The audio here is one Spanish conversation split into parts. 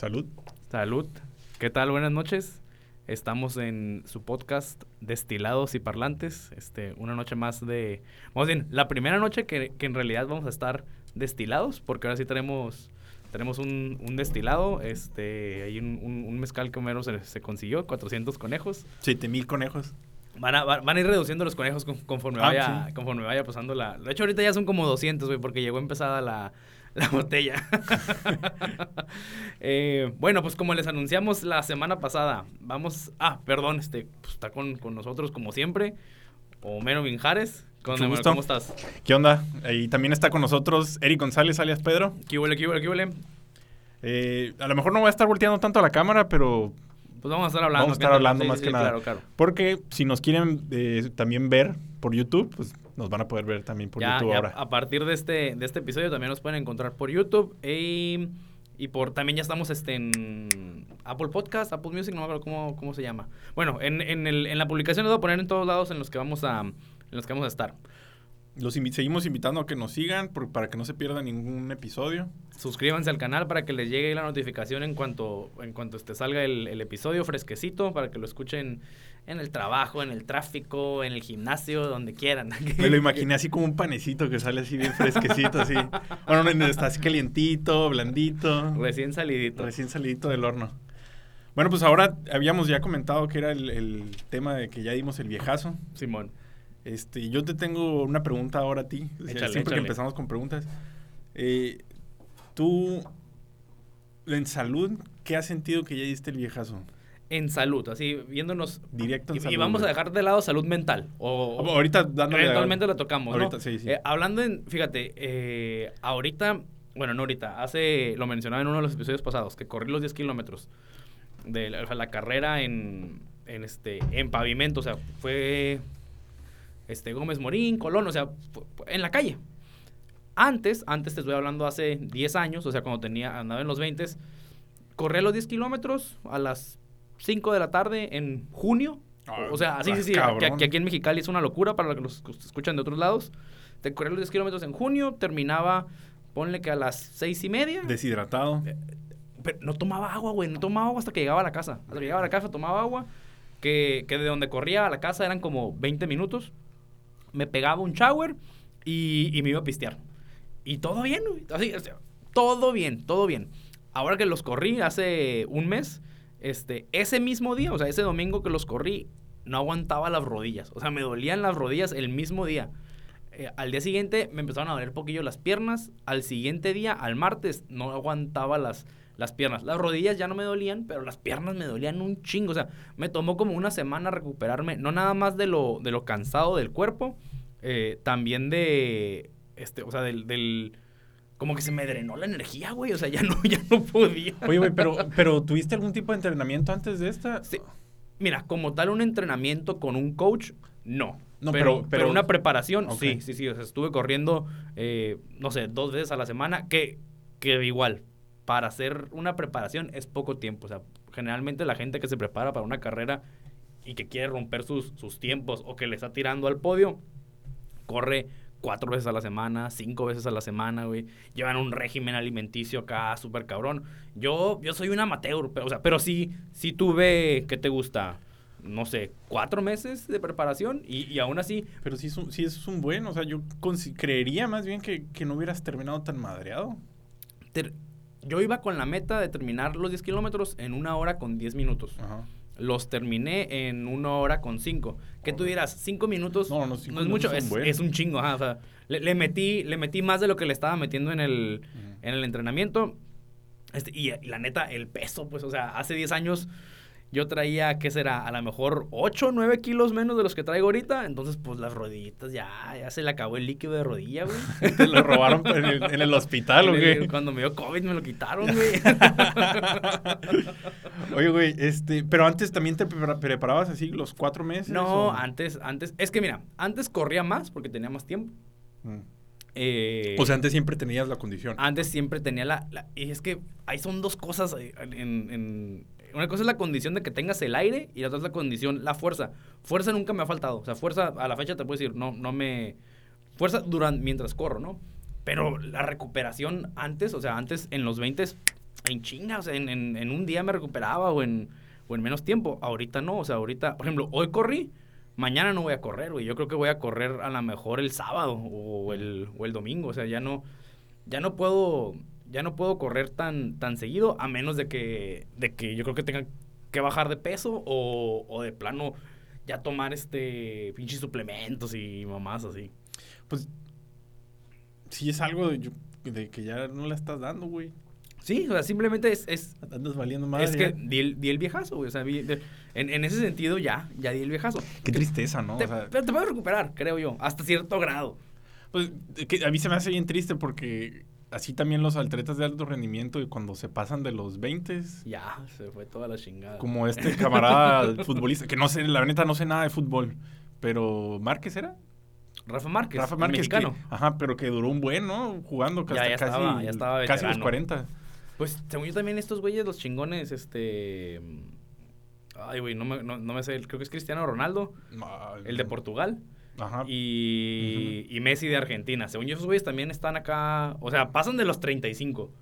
Salud. Salud. ¿Qué tal? Buenas noches. Estamos en su podcast Destilados y Parlantes. Este, una noche más de. Vamos bien, la primera noche que, que en realidad vamos a estar destilados, porque ahora sí tenemos. Tenemos un, un destilado, este, hay un, un, un mezcal que Homero se, se consiguió, 400 conejos. 7000 conejos. Van a, van a ir reduciendo los conejos con- conforme, Ah, vaya, sí. conforme vaya pasando la... De hecho, ahorita ya son como 200, güey, porque llegó empezada la, la botella. Eh, bueno, pues como les anunciamos la semana pasada, vamos... Ah, perdón, este, pues, está con, con nosotros como siempre, Homero Minjares. Con Mucho gusto. ¿Cómo estás? ¿Qué onda? Y también está con nosotros Eric González, alias Pedro. ¿Qué huele, qué huele, qué huele? Eh, a lo mejor no voy a estar volteando tanto a la cámara, pero Pues vamos a estar hablando. Vamos a estar hablando sí, más sí, que sí, nada. Claro, claro. porque si nos quieren eh, también ver por YouTube, pues nos van a poder ver también por ya, YouTube ya ahora. a partir de este, de este episodio también nos pueden encontrar por YouTube y, y por también ya estamos este, en Apple Podcast, Apple Music, no me acuerdo cómo, cómo se llama. Bueno, en, en, el, en la publicación les voy a poner en todos lados en los que vamos a, en los que vamos a estar. Los invi- seguimos invitando a que nos sigan por- para que no se pierda ningún episodio. Suscríbanse al canal para que les llegue la notificación en cuanto, en cuanto este salga el, el episodio fresquecito, para que lo escuchen en el trabajo, en el tráfico, en el gimnasio, donde quieran. Me lo imaginé así como un panecito que sale así bien fresquecito, así. Bueno, no, está así calientito, blandito. Recién salidito. Recién salidito del horno. Bueno, pues ahora habíamos ya comentado que era el, el tema de que ya dimos el viejazo. Simón. Este, yo te tengo una pregunta ahora a ti. Échale, siempre échale. que empezamos con preguntas. Eh, tú, en salud, ¿qué has sentido que ya diste el viejazo? En salud, así viéndonos Directo en Y, salud. y vamos a dejar de lado salud mental. O, Oh, Ahorita dándole. eventualmente la tocamos, ¿no? Ahorita, sí, sí. Eh, hablando en, fíjate, eh, ahorita, bueno, no ahorita, hace, lo mencionaba en uno de los episodios pasados, que corrí los 10 kilómetros de la, carrera en, en, este, en pavimento, o sea, fue este, Gómez Morín, Colón, o sea, en la calle. Antes, antes te estoy hablando hace 10 años, o sea, cuando tenía, andaba en los 20, corrí los 10 kilómetros a las 5 de la tarde en junio. Ah, o sea, sí, sí, sí, que, que aquí en Mexicali es una locura para los que los que escuchan de otros lados. Te corrí los 10 kilómetros en junio, terminaba, ponle que a las 6 y media. Deshidratado. Pero no tomaba agua, güey. No tomaba agua hasta que llegaba a la casa. Hasta que llegaba a la casa tomaba agua. Que, que de donde corría a la casa eran como 20 minutos. Me pegaba un shower y, y me iba a pistear. Y todo bien, güey. Así, o sea, todo bien, todo bien. Ahora que los corrí hace un mes, este, ese mismo día, o sea, ese domingo que los corrí, no aguantaba las rodillas. O sea, me dolían las rodillas el mismo día. Eh, al día siguiente me empezaron a doler poquillo las piernas. Al siguiente día, al martes, no aguantaba las, las piernas. Las rodillas ya no me dolían, pero las piernas me dolían un chingo. O sea, me tomó como una semana recuperarme, no nada más de lo, de lo cansado del cuerpo, eh, también de, este, o sea, del, del- como que se me drenó la energía, güey. O sea, ya no, ya no podía. Oye, güey, pero, pero ¿tuviste algún tipo de entrenamiento antes de esta? Sí. Mira, como tal un entrenamiento con un coach, no. No, pero, pero- una preparación, Ok. sí, sí, sí. O sea, estuve corriendo, eh, no sé, dos veces a la semana, que, que igual, para hacer una preparación es poco tiempo. O sea, generalmente la gente que se prepara para una carrera y que quiere romper sus, sus tiempos o que le está tirando al podio, corre cuatro veces a la semana, cinco veces a la semana, güey. Llevan un régimen alimenticio acá súper cabrón. Yo, yo soy un amateur, pero, o sea, pero sí, sí tuve, ¿qué te gusta? No sé, cuatro meses de preparación y, y aún así, Pero sí es un, sí es un buen, o sea, yo creería más bien que, que no hubieras terminado tan madreado. ter- yo iba con la meta de terminar los 10 kilómetros en una hora con 10 minutos. Ajá. Los terminé en una hora con 5. Que tú dirás, 5 minutos No, no, cinco es mucho, es, un chingo. ajá, o sea, le, le metí, le metí más de lo que le estaba metiendo en el, en el entrenamiento. Este, y, y la neta, el peso, pues, o sea, hace 10 años yo traía, ¿qué será? A lo mejor 8 o 9 kilos menos de los que traigo ahorita. Entonces, pues, las rodillitas ya, ya se le acabó el líquido de rodilla, güey. ¿Te lo robaron en el, en el hospital En el- Cuando me dio COVID me lo quitaron, güey. Oye, güey, este, pero antes también te prepara- preparabas así los cuatro meses. no, o- antes, antes, es que mira, antes corría más porque tenía más tiempo. Mm. Eh, O sea, antes siempre tenías la condición. antes siempre tenía la, la- Y es que ahí son dos cosas. eh, En, en- una cosa es la condición de que tengas el aire y la otra es la condición, la fuerza. Fuerza nunca me ha faltado. O sea, fuerza a la fecha te puedo decir, no, no me. Fuerza durante, mientras corro, ¿no? Pero la recuperación antes, o sea, antes en los 20 en chinga, o sea, en, en- en un día me recuperaba o en, o en menos tiempo. Ahorita no, o sea, ahorita, por ejemplo, hoy corrí, mañana no voy a correr, güey. Yo creo que voy a correr a lo mejor el sábado o el, o el domingo, o sea, ya no, ya no puedo, ya no puedo correr tan, tan seguido a menos de que, de que yo creo que tenga que bajar de peso o, o de plano ya tomar este pinches suplementos y mamás así. Pues sí es algo de, de que ya no la estás dando, güey. Sí, o sea, simplemente es, es, Andas valiendo más. es que di el, di el viejazo, güey. O sea, de- en, en ese sentido ya, ya di el viejazo. Qué tristeza, ¿no? Te- O sea, pero te puedes recuperar, creo yo, hasta cierto grado. pues, que a mí se me hace bien triste porque así también los atletas de alto rendimiento y cuando se pasan de los 20 Ya, se fue toda la chingada. como este camarada futbolista, que no sé, la neta no sé nada de fútbol, pero Márquez era. Rafa Márquez, Rafa Márquez, que- mexicano. ajá, pero que duró un buen, ¿no? Jugando Ya, hasta ya casi, estaba- ya estaba casi los veterano. 40. Pues, según yo también estos güeyes, los chingones, este... Ay, güey, no me, no, no me sé, creo que es Cristiano Ronaldo, el de Portugal. Ajá. Y, y Messi de Argentina. Según yo, esos güeyes también están acá. O sea, pasan de los 35.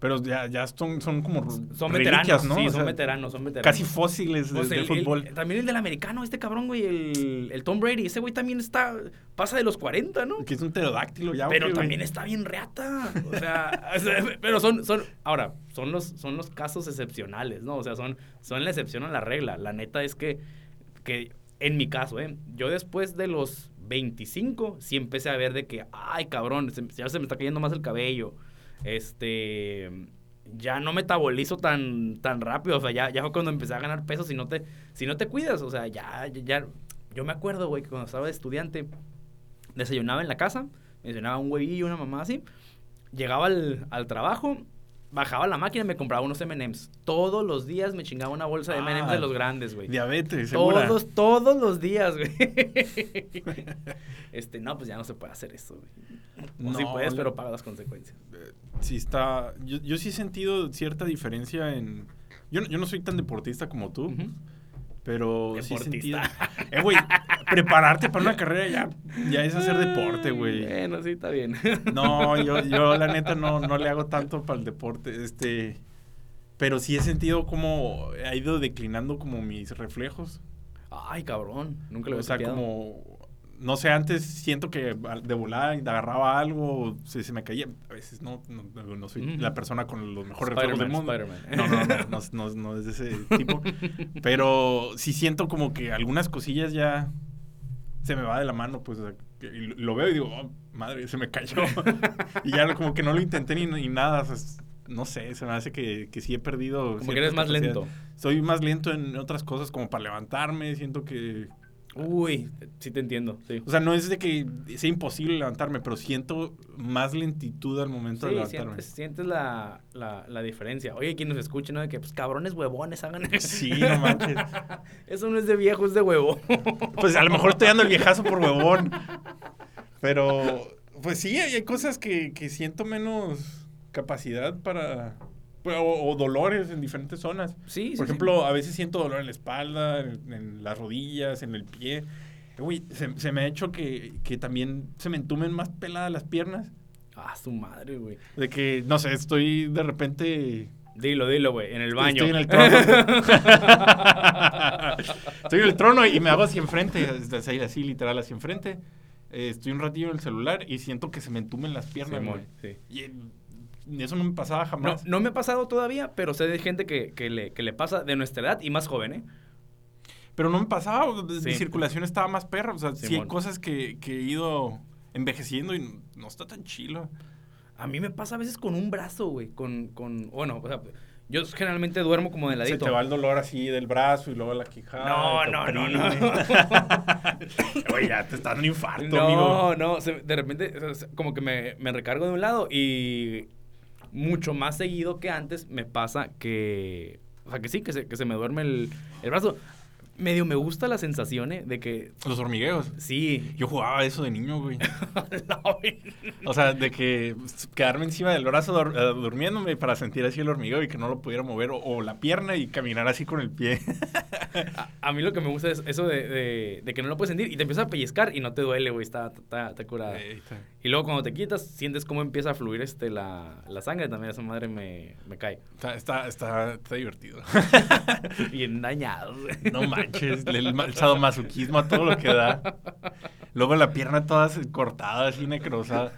Pero ya, ya son, son como Son veteranos, ¿no? sí, O son sea, veteranos, son veteranos. Casi fósiles de, Pues de el- fútbol. también el del americano, este cabrón, güey, el, el Tom Brady. Ese güey también está. Pasa de los 40, ¿no? que es un pterodáctilo ya. Pero también está bien reata. O sea, o sea, pero son, son, ahora, son los, son los casos excepcionales, ¿no? O sea, son, son la excepción a la regla. La neta es que, que en mi caso, ¿eh? Yo después de los 25, sí empecé a ver de que, ay, cabrón, se- ya se me está cayendo más el cabello. Este, ya no metabolizo tan, tan rápido. O sea, ya, ya fue cuando empecé a ganar peso si no te, si no te cuidas. O sea, ya, ya, yo me acuerdo, güey, que cuando estaba de estudiante, desayunaba en la casa, desayunaba un huevillo, una mamá así. Llegaba al, al trabajo, bajaba la máquina y me compraba unos M&M's. Todos los días me chingaba una bolsa de M&M's Ah, de los grandes, güey. Diabetes, segura. Todos, todos los días, güey. este, no, pues ya no se puede hacer eso, güey. O sí No, puedes, pero paga las consecuencias. sí está. Yo, yo sí he sentido cierta diferencia en. Yo, no- yo no soy tan deportista como tú, Ujú. Pero sí he sentido. Deportista. Eh, güey, prepararte para una carrera ya, ya es hacer deporte, güey. Bueno, sí, está bien. No, yo, yo la neta no, no le hago tanto para el deporte. Este. Pero sí he sentido como ha ido declinando como mis reflejos. Ay, cabrón. Nunca lo O había sea, copiado. como. No sé, antes siento que de volada agarraba algo, se, se me caía. A veces no, no, no- soy la persona con los mejores reflejos del mundo. No, no, no, no, no, no es de ese tipo. Pero sí siento como que algunas cosillas ya se me va de la mano, pues. o sea, lo- veo y digo, "Oh, madre, se me cayó. y ya como que no lo intenté ni, ni nada. o sea, es- no sé, se me hace que, que sí he perdido. Como que eres más lento. Soy más lento en otras cosas, como para levantarme. Siento que. Uy, sí te entiendo, sí. O sea, no es de que sea imposible levantarme, pero siento más lentitud al momento de levantarme. sientes, sientes la, la, la diferencia. Oye, quien nos escuche, ¿no? De que, pues, cabrones huevones hagan eso. Sí, no manches. Eso no es de viejo, es de huevo. Pues a lo mejor estoy dando el viejazo por huevón. Pero, pues sí, hay hay cosas que, que siento menos capacidad para... O, o dolores en diferentes zonas. Sí, sí, Por sí. ejemplo, a veces siento dolor en la espalda, en, en las rodillas, en el pie. Uy, se, se me ha hecho que, que también se me entumen más peladas las piernas. Ah, su madre, güey. De que, no sé, estoy de repente... Dilo, dilo, güey. En el baño. Estoy en el trono. estoy en el trono y me hago hacia enfrente, así, así literal hacia enfrente. Eh, estoy un ratillo en el celular y siento que se me entumen las piernas. Güey. sí. Y eh, eso no me pasaba No, jamás. no me ha pasado todavía, pero sé de gente que, que, le, que le pasa de nuestra edad y más joven, ¿eh? Pero no me pasaba, mi circulación estaba más perra. O sea, sí hay Simón. cosas que, que he ido envejeciendo y no está tan chilo. A mí me pasa a veces con un brazo, güey. Con, con, bueno, o sea, yo generalmente duermo como de Se ladito. te va el dolor así del brazo y luego la quijada. No, no, no, oprime. Oye, ya te está dando un infarto, No, amigo. no, se- de repente como que me, me recargo de un lado y mucho más seguido que antes me pasa que, o sea, que sí, que se, que se me duerme el, el brazo. medio me gusta la sensación, ¿eh? De que... Los hormigueos. Sí. Yo jugaba eso de niño, güey. o sea, de que quedarme encima del brazo eh, durmiéndome para sentir así el hormigueo y que no lo pudiera mover. O, la pierna y caminar así con el pie. a, mí lo que me gusta es eso de, que no lo puedes sentir y te empiezas a pellizcar y no te duele, güey. Está, está, está curada. Y luego cuando te quitas, sientes cómo empieza a fluir este, la, la sangre. También esa madre me, me cae. Está, está, está, está divertido. Bien dañado. No manches, el, sadomasoquismo a todo lo que da. Luego la pierna toda cortada, así necrosada.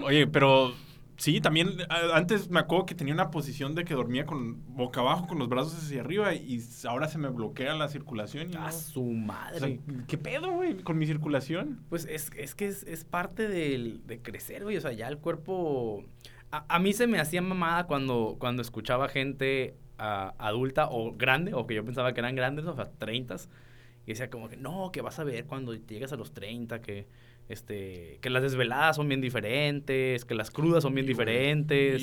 Oye, pero sí, también antes me acuerdo que tenía una posición de que dormía con boca abajo, con los brazos hacia arriba y ahora se me bloquea la circulación. Y a su madre. ¿Qué pedo, güey, con mi circulación? Pues es, es que es, parte del, de crecer, güey. O sea, ya el cuerpo... A, mí se me hacía mamada cuando, cuando escuchaba gente adulta o grande, o que yo pensaba que eran grandes, o sea, 30 y decía como que no, que vas a ver cuando llegas a los 30, que, este, que las desveladas son bien diferentes, que las crudas son bien diferentes.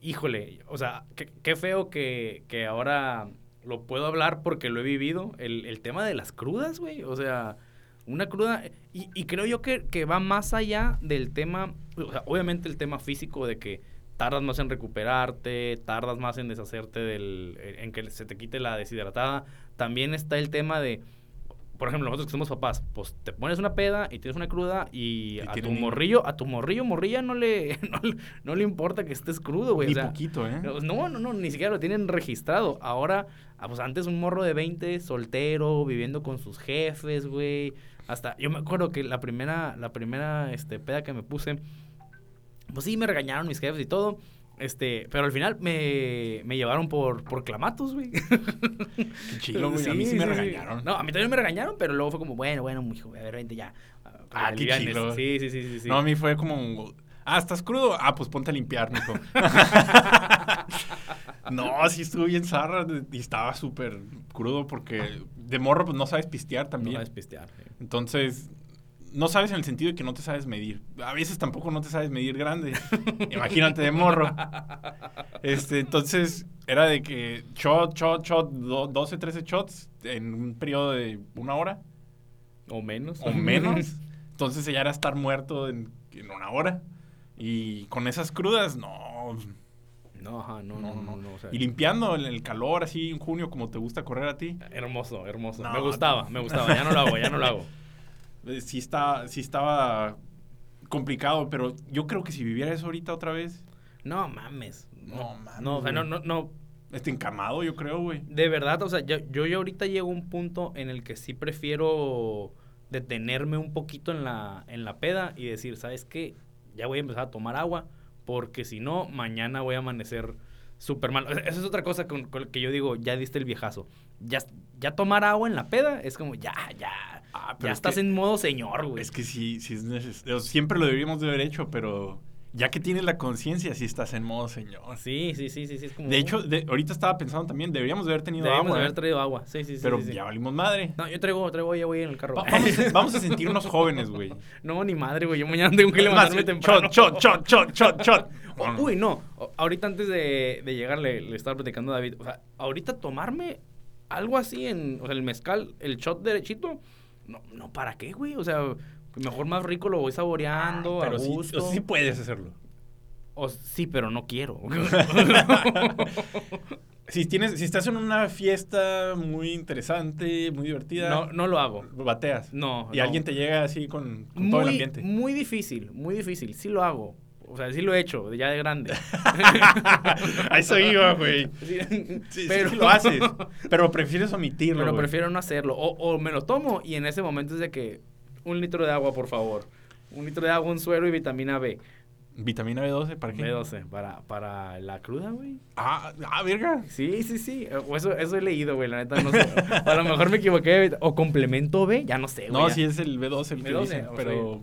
Híjole, o sea, qué, feo que, que, ahora lo puedo hablar porque lo he vivido. El, el tema de las crudas, güey. O sea, una cruda. Y, y creo yo que, que, va más allá del tema. O sea, obviamente el tema físico de que tardas más en recuperarte, tardas más en deshacerte del, en que se te quite la deshidratada. También está el tema de, por ejemplo, nosotros que somos papás, pues te pones una peda y tienes una cruda y, a tu morrillo, a tu morrillo, morrilla no le, no, le importa que estés crudo, güey. Ni poquito, ¿eh? No, no, no, ni siquiera lo tienen registrado. Ahora, ah, pues antes un morro de 20, soltero, viviendo con sus jefes, güey. Hasta, yo me acuerdo que la primera, la primera, este, peda que me puse, pues sí, me regañaron mis jefes y todo. Este, pero al final me, me llevaron por, por clamatos, güey. Qué chido, güey. a mí sí, me regañaron. No, a mí también me regañaron, pero luego fue como, bueno, bueno, hijo, a ver, vente ya. Ah, qué chido. Sí, sí, sí, sí, No, a mí fue como, ah, ¿estás crudo? Ah, pues ponte a limpiar, mijo. no, sí estuvo bien zarra y estaba súper crudo porque de morro pues no sabes pistear también. No sabes pistear. Entonces no sabes en el sentido de que no te sabes medir. A veces tampoco no te sabes medir grande. Imagínate de morro. Este, entonces, era de que shot, shot, shot, 12, 13 shots en un periodo de una hora. O menos. O menos. Entonces ya era estar muerto en, una hora. Y con esas crudas, no. No, no, no, no, y limpiando el, el, calor así en junio como te gusta correr a ti. Hermoso, hermoso. me gustaba, me gustaba. Ya no lo hago, ya no lo hago. Eh, sí, está, sí estaba complicado, pero yo creo que si viviera eso ahorita otra vez. No mames. No, mames. No, o sea, no, no, no. Este encamado, yo creo, güey. De verdad, o sea, yo, yo ahorita llego a un punto en el que sí prefiero detenerme un poquito en la, en la peda y decir, ¿sabes qué? Ya voy a empezar a tomar agua, porque si no, mañana voy a amanecer súper mal. Esa es otra cosa con, con, que yo digo, ya diste el viejazo. Ya, ya tomar agua en la peda es como, ya, ya, Ah, ya estás en modo señor, güey. Es que sí, sí es necesario. Siempre lo deberíamos de haber hecho, pero ya que tienes la conciencia, sí estás en modo señor. Sí, sí, sí, sí. sí es como... De hecho, ahorita estaba pensando también, deberíamos de haber tenido agua. Deberíamos de haber traído agua, sí, sí, sí. Pero ya valimos madre. No, yo traigo, traigo, ya voy en el carro. vamos, a, sentirnos jóvenes, güey. No, ni madre, güey. Yo mañana tengo que levantarme temprano. Shot, shot, shot, shot, shot, Uy, no. Ahorita antes de, de llegar le, le estaba platicando a David. O sea, ahorita tomarme algo así en, o sea, el mezcal, el shot derechito no, no, ¿para qué, güey? O sea, mejor más rico lo voy saboreando, pero a gusto. Sí, sí puedes hacerlo. O, sí, pero no quiero. si tienes, si estás en una fiesta muy interesante, muy divertida. No, no lo hago. Bateas. No. Y alguien te llega así con, todo el ambiente. Muy difícil, muy difícil. Sí lo hago. O sea, sí lo he hecho, ya de grande. A eso iba, güey. Sí, pero sí lo haces. Pero prefieres omitirlo. Pero prefiero no hacerlo. O, o, me lo tomo y en ese momento es de que un litro de agua, por favor. Un litro de agua, un suero y vitamina B. ¿Vitamina B12? ¿Para qué? B12, para, para la cruda, güey. Ah, ah, verga. Sí, sí, sí. O eso, eso he leído, güey, la neta, no sé. a lo mejor me equivoqué. O complemento B, ya no sé, güey. No, sí es el B12 el B12, que dicen, pero...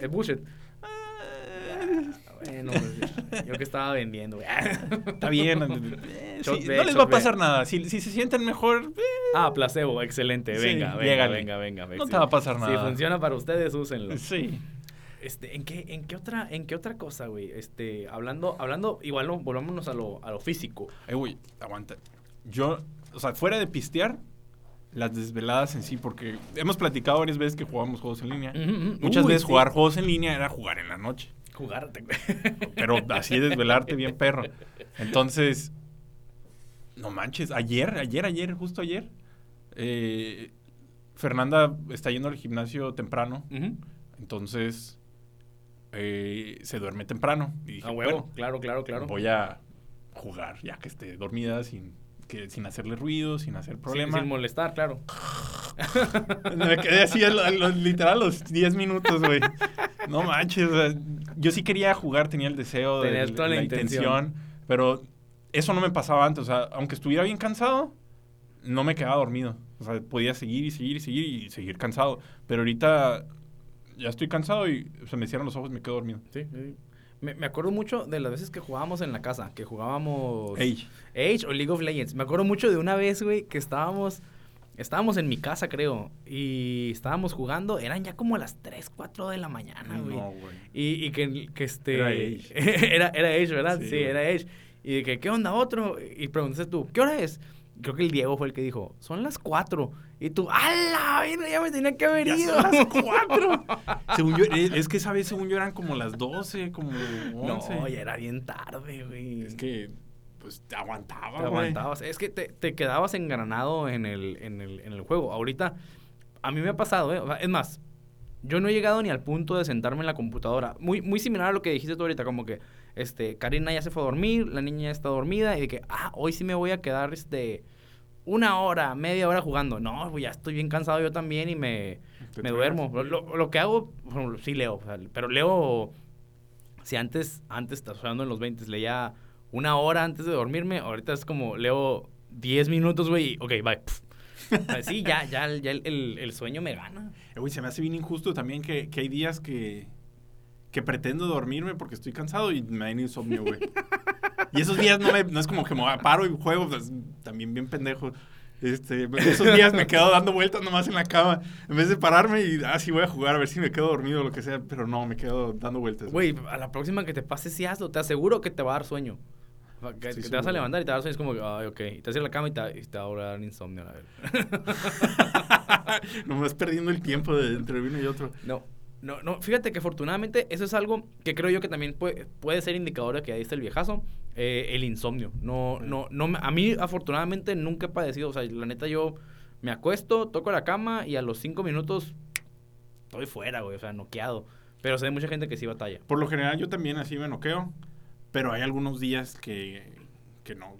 Es bullshit. Bueno, pues, yo que estaba vendiendo, güey. Está bien. Eh, no les va a pasar nada. Si, si, se sienten mejor. Eh. Ah, placebo, excelente. Venga, venga, venga, venga, No te va a pasar nada. Si funciona para ustedes, úsenlo. Sí. Este, ¿en qué, en qué otra, en qué otra cosa, güey? Este, hablando, hablando, igual no, volvámonos a lo, a lo físico. Eh, güey, aguanta. Yo, o sea, fuera de pistear, las desveladas en sí, porque hemos platicado varias veces que jugábamos juegos en línea. Muchas Uy, veces sí. jugar juegos en línea era jugar en la noche. Jugarte, güey. Pero así desvelarte bien perro. Entonces, no manches, ayer, ayer, ayer, justo ayer, eh, Fernanda está yendo al gimnasio temprano. Entonces, eh, se duerme temprano. Y dije, huevo, bueno, claro, claro, claro. voy a jugar ya que esté dormida sin, que, sin hacerle ruido, sin hacer Sin- problema. Sin, molestar, claro. Me quedé así, a lo- a lo- literal, a los 10 minutos, güey. No manches, yo sí quería jugar, tenía el deseo, de, toda la intención. pero eso no me pasaba antes. O sea, aunque estuviera bien cansado, no me quedaba dormido. O sea, podía seguir y seguir y seguir y seguir cansado. Pero ahorita ya estoy cansado y se me cierran los ojos y me quedo dormido. Sí, sí. Me, me acuerdo mucho de las veces que jugábamos en la casa, que jugábamos Ey, Age o League of Legends. Me acuerdo mucho de una vez, güey, que estábamos estábamos en mi casa, creo, y estábamos jugando, eran ya como las 3, 4 de la mañana, güey. no, güey. Y, y que, que este... Era Age. era, era Age, ¿verdad? Sí, Sí, era Age. Y de que, ¿qué onda otro? Y preguntaste tú, ¿qué hora es? Creo que el Diego fue el que dijo, son las 4. Y tú, ¡ala! Ya me tenía que haber Ya ido. son las 4. según yo, eh, es que esa vez, según yo, eran como las 12, como 11. No, ya era bien tarde, güey. Es que, pues, te aguantaba, Te güey. aguantabas. Es que te, te quedabas engranado en el, en, el, en el juego. Ahorita, a mí me ha pasado, ¿eh? O sea, es más, yo no he llegado ni al punto de sentarme en la computadora. Muy, muy similar a lo que dijiste tú ahorita, como que, este, Karina ya se fue a dormir, la niña ya está dormida, y de que, ah, hoy sí me voy a quedar, este, una hora, media hora jugando. No, pues ya estoy bien cansado yo también y me, me duermo. Lo, lo- que hago, sí leo, o sea, pero leo, si antes, antes, hablando en los 20, leía una hora antes de dormirme, ahorita es como leo 10 minutos, güey, ok, bye. O sea, sí, ya, ya, ya el, el- el sueño me gana. Eh, Güey, se me hace bien injusto también que, que hay días que, que pretendo dormirme porque estoy cansado y me da insomnio, güey. y esos días no, me- no es como que me paro y juego, pues, también bien pendejo. Este, esos días me quedo dando vueltas nomás en la cama. En vez de pararme y, ah, sí voy a jugar, a ver si me quedo dormido o lo que sea. Pero no, me quedo dando vueltas. Güey, a la próxima que te pases, sí hazlo. Te aseguro que te va a dar sueño. Que, Sí, que te vas a levantar y te va a sueño. Es como, ay, ok. Y te haces la cama y te, y te va a dar insomnio. A ver. Nomás perdiendo el tiempo de entre uno y otro. No, no, no. Fíjate que afortunadamente eso es algo que creo yo que también puede, puede ser indicador de que ahí está el viejazo. eh, el insomnio. No, no, no. A mí, afortunadamente, nunca he padecido. O sea, la neta, yo me acuesto, toco la cama y a los cinco minutos estoy fuera, güey. O sea, noqueado. Pero sé de mucha gente que sí batalla. Por lo general yo también así me noqueo, pero hay algunos días que, que no,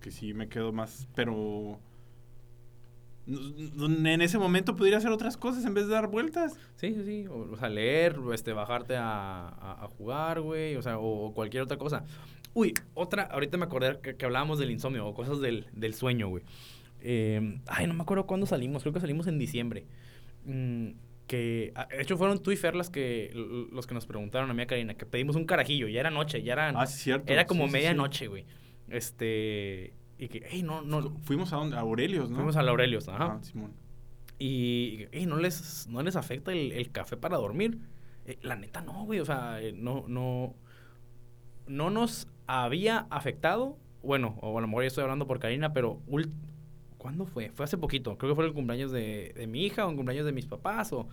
que sí me quedo más, pero en ese momento podría hacer otras cosas en vez de dar vueltas. Sí, sí, sí. O, o sea, leer, este, bajarte a, a- a jugar, güey. O sea, o, o cualquier otra cosa. Uy, otra, ahorita me acordé que, que hablábamos del insomnio o cosas del, del sueño, güey. Eh, ay, no me acuerdo cuándo salimos. Creo que salimos en diciembre. Mm, que, ah, de hecho, fueron tú y Fer las que, los que nos preguntaron a mí, a Karina, que pedimos un carajillo. Ya era noche, ya eran, Ah, cierto. era como Sí, sí, sí. medianoche, güey. Este, y que, hey, no, no. Fuimos a, dónde? a Aurelios, ¿no? Fuimos a Laurelios, ajá. Ah, Simón. Y, y no, les, no les afecta el, el café para dormir. Eh, la neta no, güey. O sea, eh, no, no, no nos había afectado. Bueno, o a lo mejor ya estoy hablando por Karina, pero ¿cuándo fue? Fue hace poquito. Creo que fue el cumpleaños de, de mi hija o el cumpleaños de mis papás o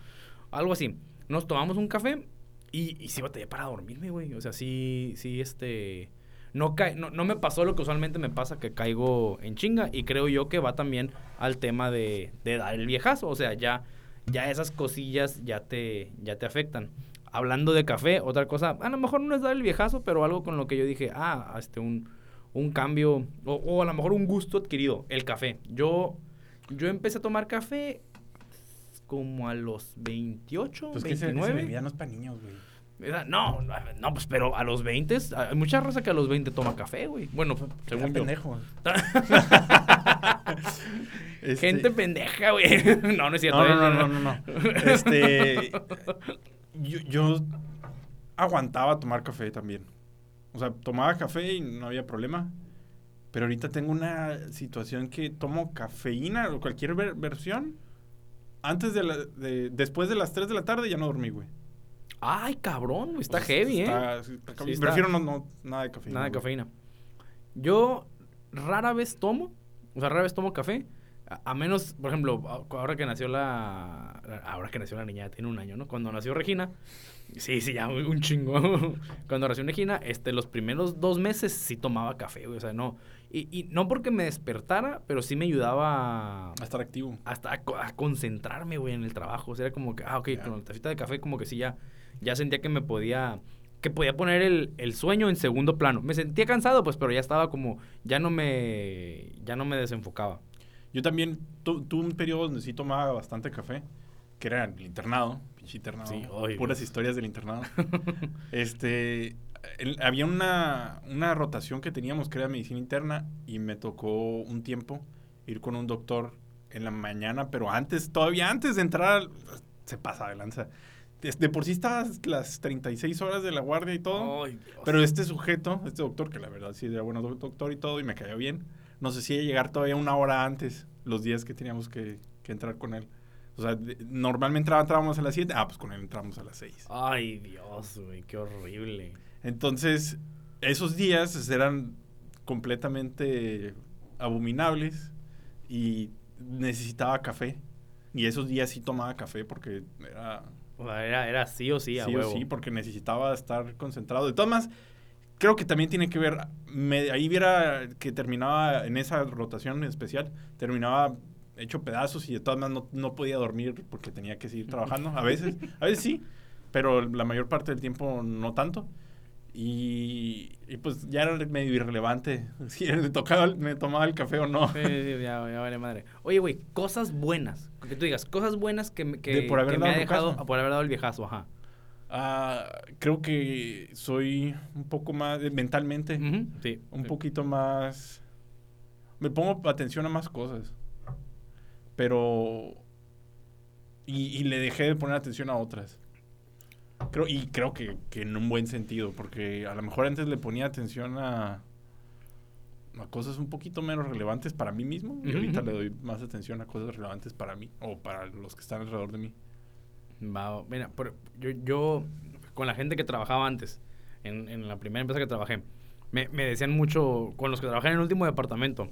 algo así. Nos tomamos un café y, y sí batallé para dormirme, güey. O sea, sí, sí, este... No, cae, no, no me pasó lo que usualmente me pasa, que caigo en chinga. Y creo yo que va también al tema de, de dar el viejazo. O sea, ya, ya esas cosillas ya te, ya te afectan. Hablando de café, otra cosa, a lo mejor no es dar el viejazo, pero algo con lo que yo dije, ah, este, un, un cambio, o, o a lo mejor un gusto adquirido, el café. Yo, yo empecé a tomar café como a los 28, Pues que ese, ese 29. bebida no es para niños, güey. No, no, pues pero a los 20, hay mucha raza que a los 20 toma café, güey. Bueno, según yo. pendejo. Este- Gente pendeja, güey. no, no es cierto. No, no, eh, no, no, no, no. Este. Yo, yo aguantaba tomar café también. O sea, tomaba café y no había problema. Pero ahorita tengo una situación que tomo cafeína o cualquier ver- versión. Antes de, la, de después de las 3 de la tarde ya no dormí, güey. Ay, cabrón, güey, está sea, heavy, ¿eh? está- está Sí. Prefiero no, no- nada de cafeína. Nada de güey. cafeína. Yo rara vez tomo, o sea, rara vez tomo café. A, a menos, por ejemplo, ahora que nació la, Ahora que nació la niña, tiene un año, ¿no? Cuando nació Regina. Sí, sí, ya un chingo. Cuando nació Regina, este, los primeros dos meses sí tomaba café, güey. O sea, no. Y, y no porque me despertara, pero sí me ayudaba A estar activo. hasta a, a concentrarme, güey, en el trabajo. O sea, era como que, ah, ok, con la tacita de café, como que sí ya, ya sentía que me podía, que podía poner el, el sueño en segundo plano. Me sentía cansado, pues, pero ya estaba como, ya no me, ya no me desenfocaba. Yo también tu- tuve un periodo donde sí tomaba bastante café, que era el internado, pinche internado. Sí, puras historias del internado. este, el- había una, una rotación que teníamos que era medicina interna y me tocó un tiempo ir con un doctor en la mañana, pero antes, todavía antes de entrar, se pasa de lanza. De, por sí estabas las 36 horas de la guardia y todo. Ay. Pero este sujeto, este doctor, que la verdad sí era bueno doc- doctor y todo, y me cayó bien, nos hacía llegar todavía una hora antes los días que teníamos que, que entrar con él. O sea, de- normalmente entrábamos a las 7, ah, pues con él entramos a las 6. Ay, Dios, güey, qué horrible. Entonces, esos días eran completamente abominables y necesitaba café. Y esos días sí tomaba café porque era era, era sí o sí, a sí o sí, porque necesitaba estar concentrado. De todas maneras, creo que también tiene que ver, me- ahí viera que terminaba en esa rotación especial, terminaba hecho pedazos y de todas maneras no, no podía dormir porque tenía que seguir trabajando. A veces, a veces sí, pero la mayor parte del tiempo no tanto. Y, y pues ya era medio irrelevante si me, tocaba, me tomaba el café o no. Sí, sí, ya, ya vale madre. Oye, güey, cosas buenas. Que tú digas, cosas buenas que, me- que, De por haber que me ha dejado, por haber dado el viejazo, ajá. Ah, creo que soy un poco más, eh, mentalmente, Sí. un sí. poquito más... Me pongo atención a más cosas. Pero... Y, y le dejé de poner atención a otras. Creo, y creo que, que en un buen sentido, porque a lo mejor antes le ponía atención a, a cosas un poquito menos relevantes para mí mismo. Y ahorita le doy más atención a cosas relevantes para mí o para los que están alrededor de mí. Va, mira, por- yo, yo, con la gente que trabajaba antes, en, en la primera empresa que trabajé, me, me decían mucho, con los que trabajé en el último departamento,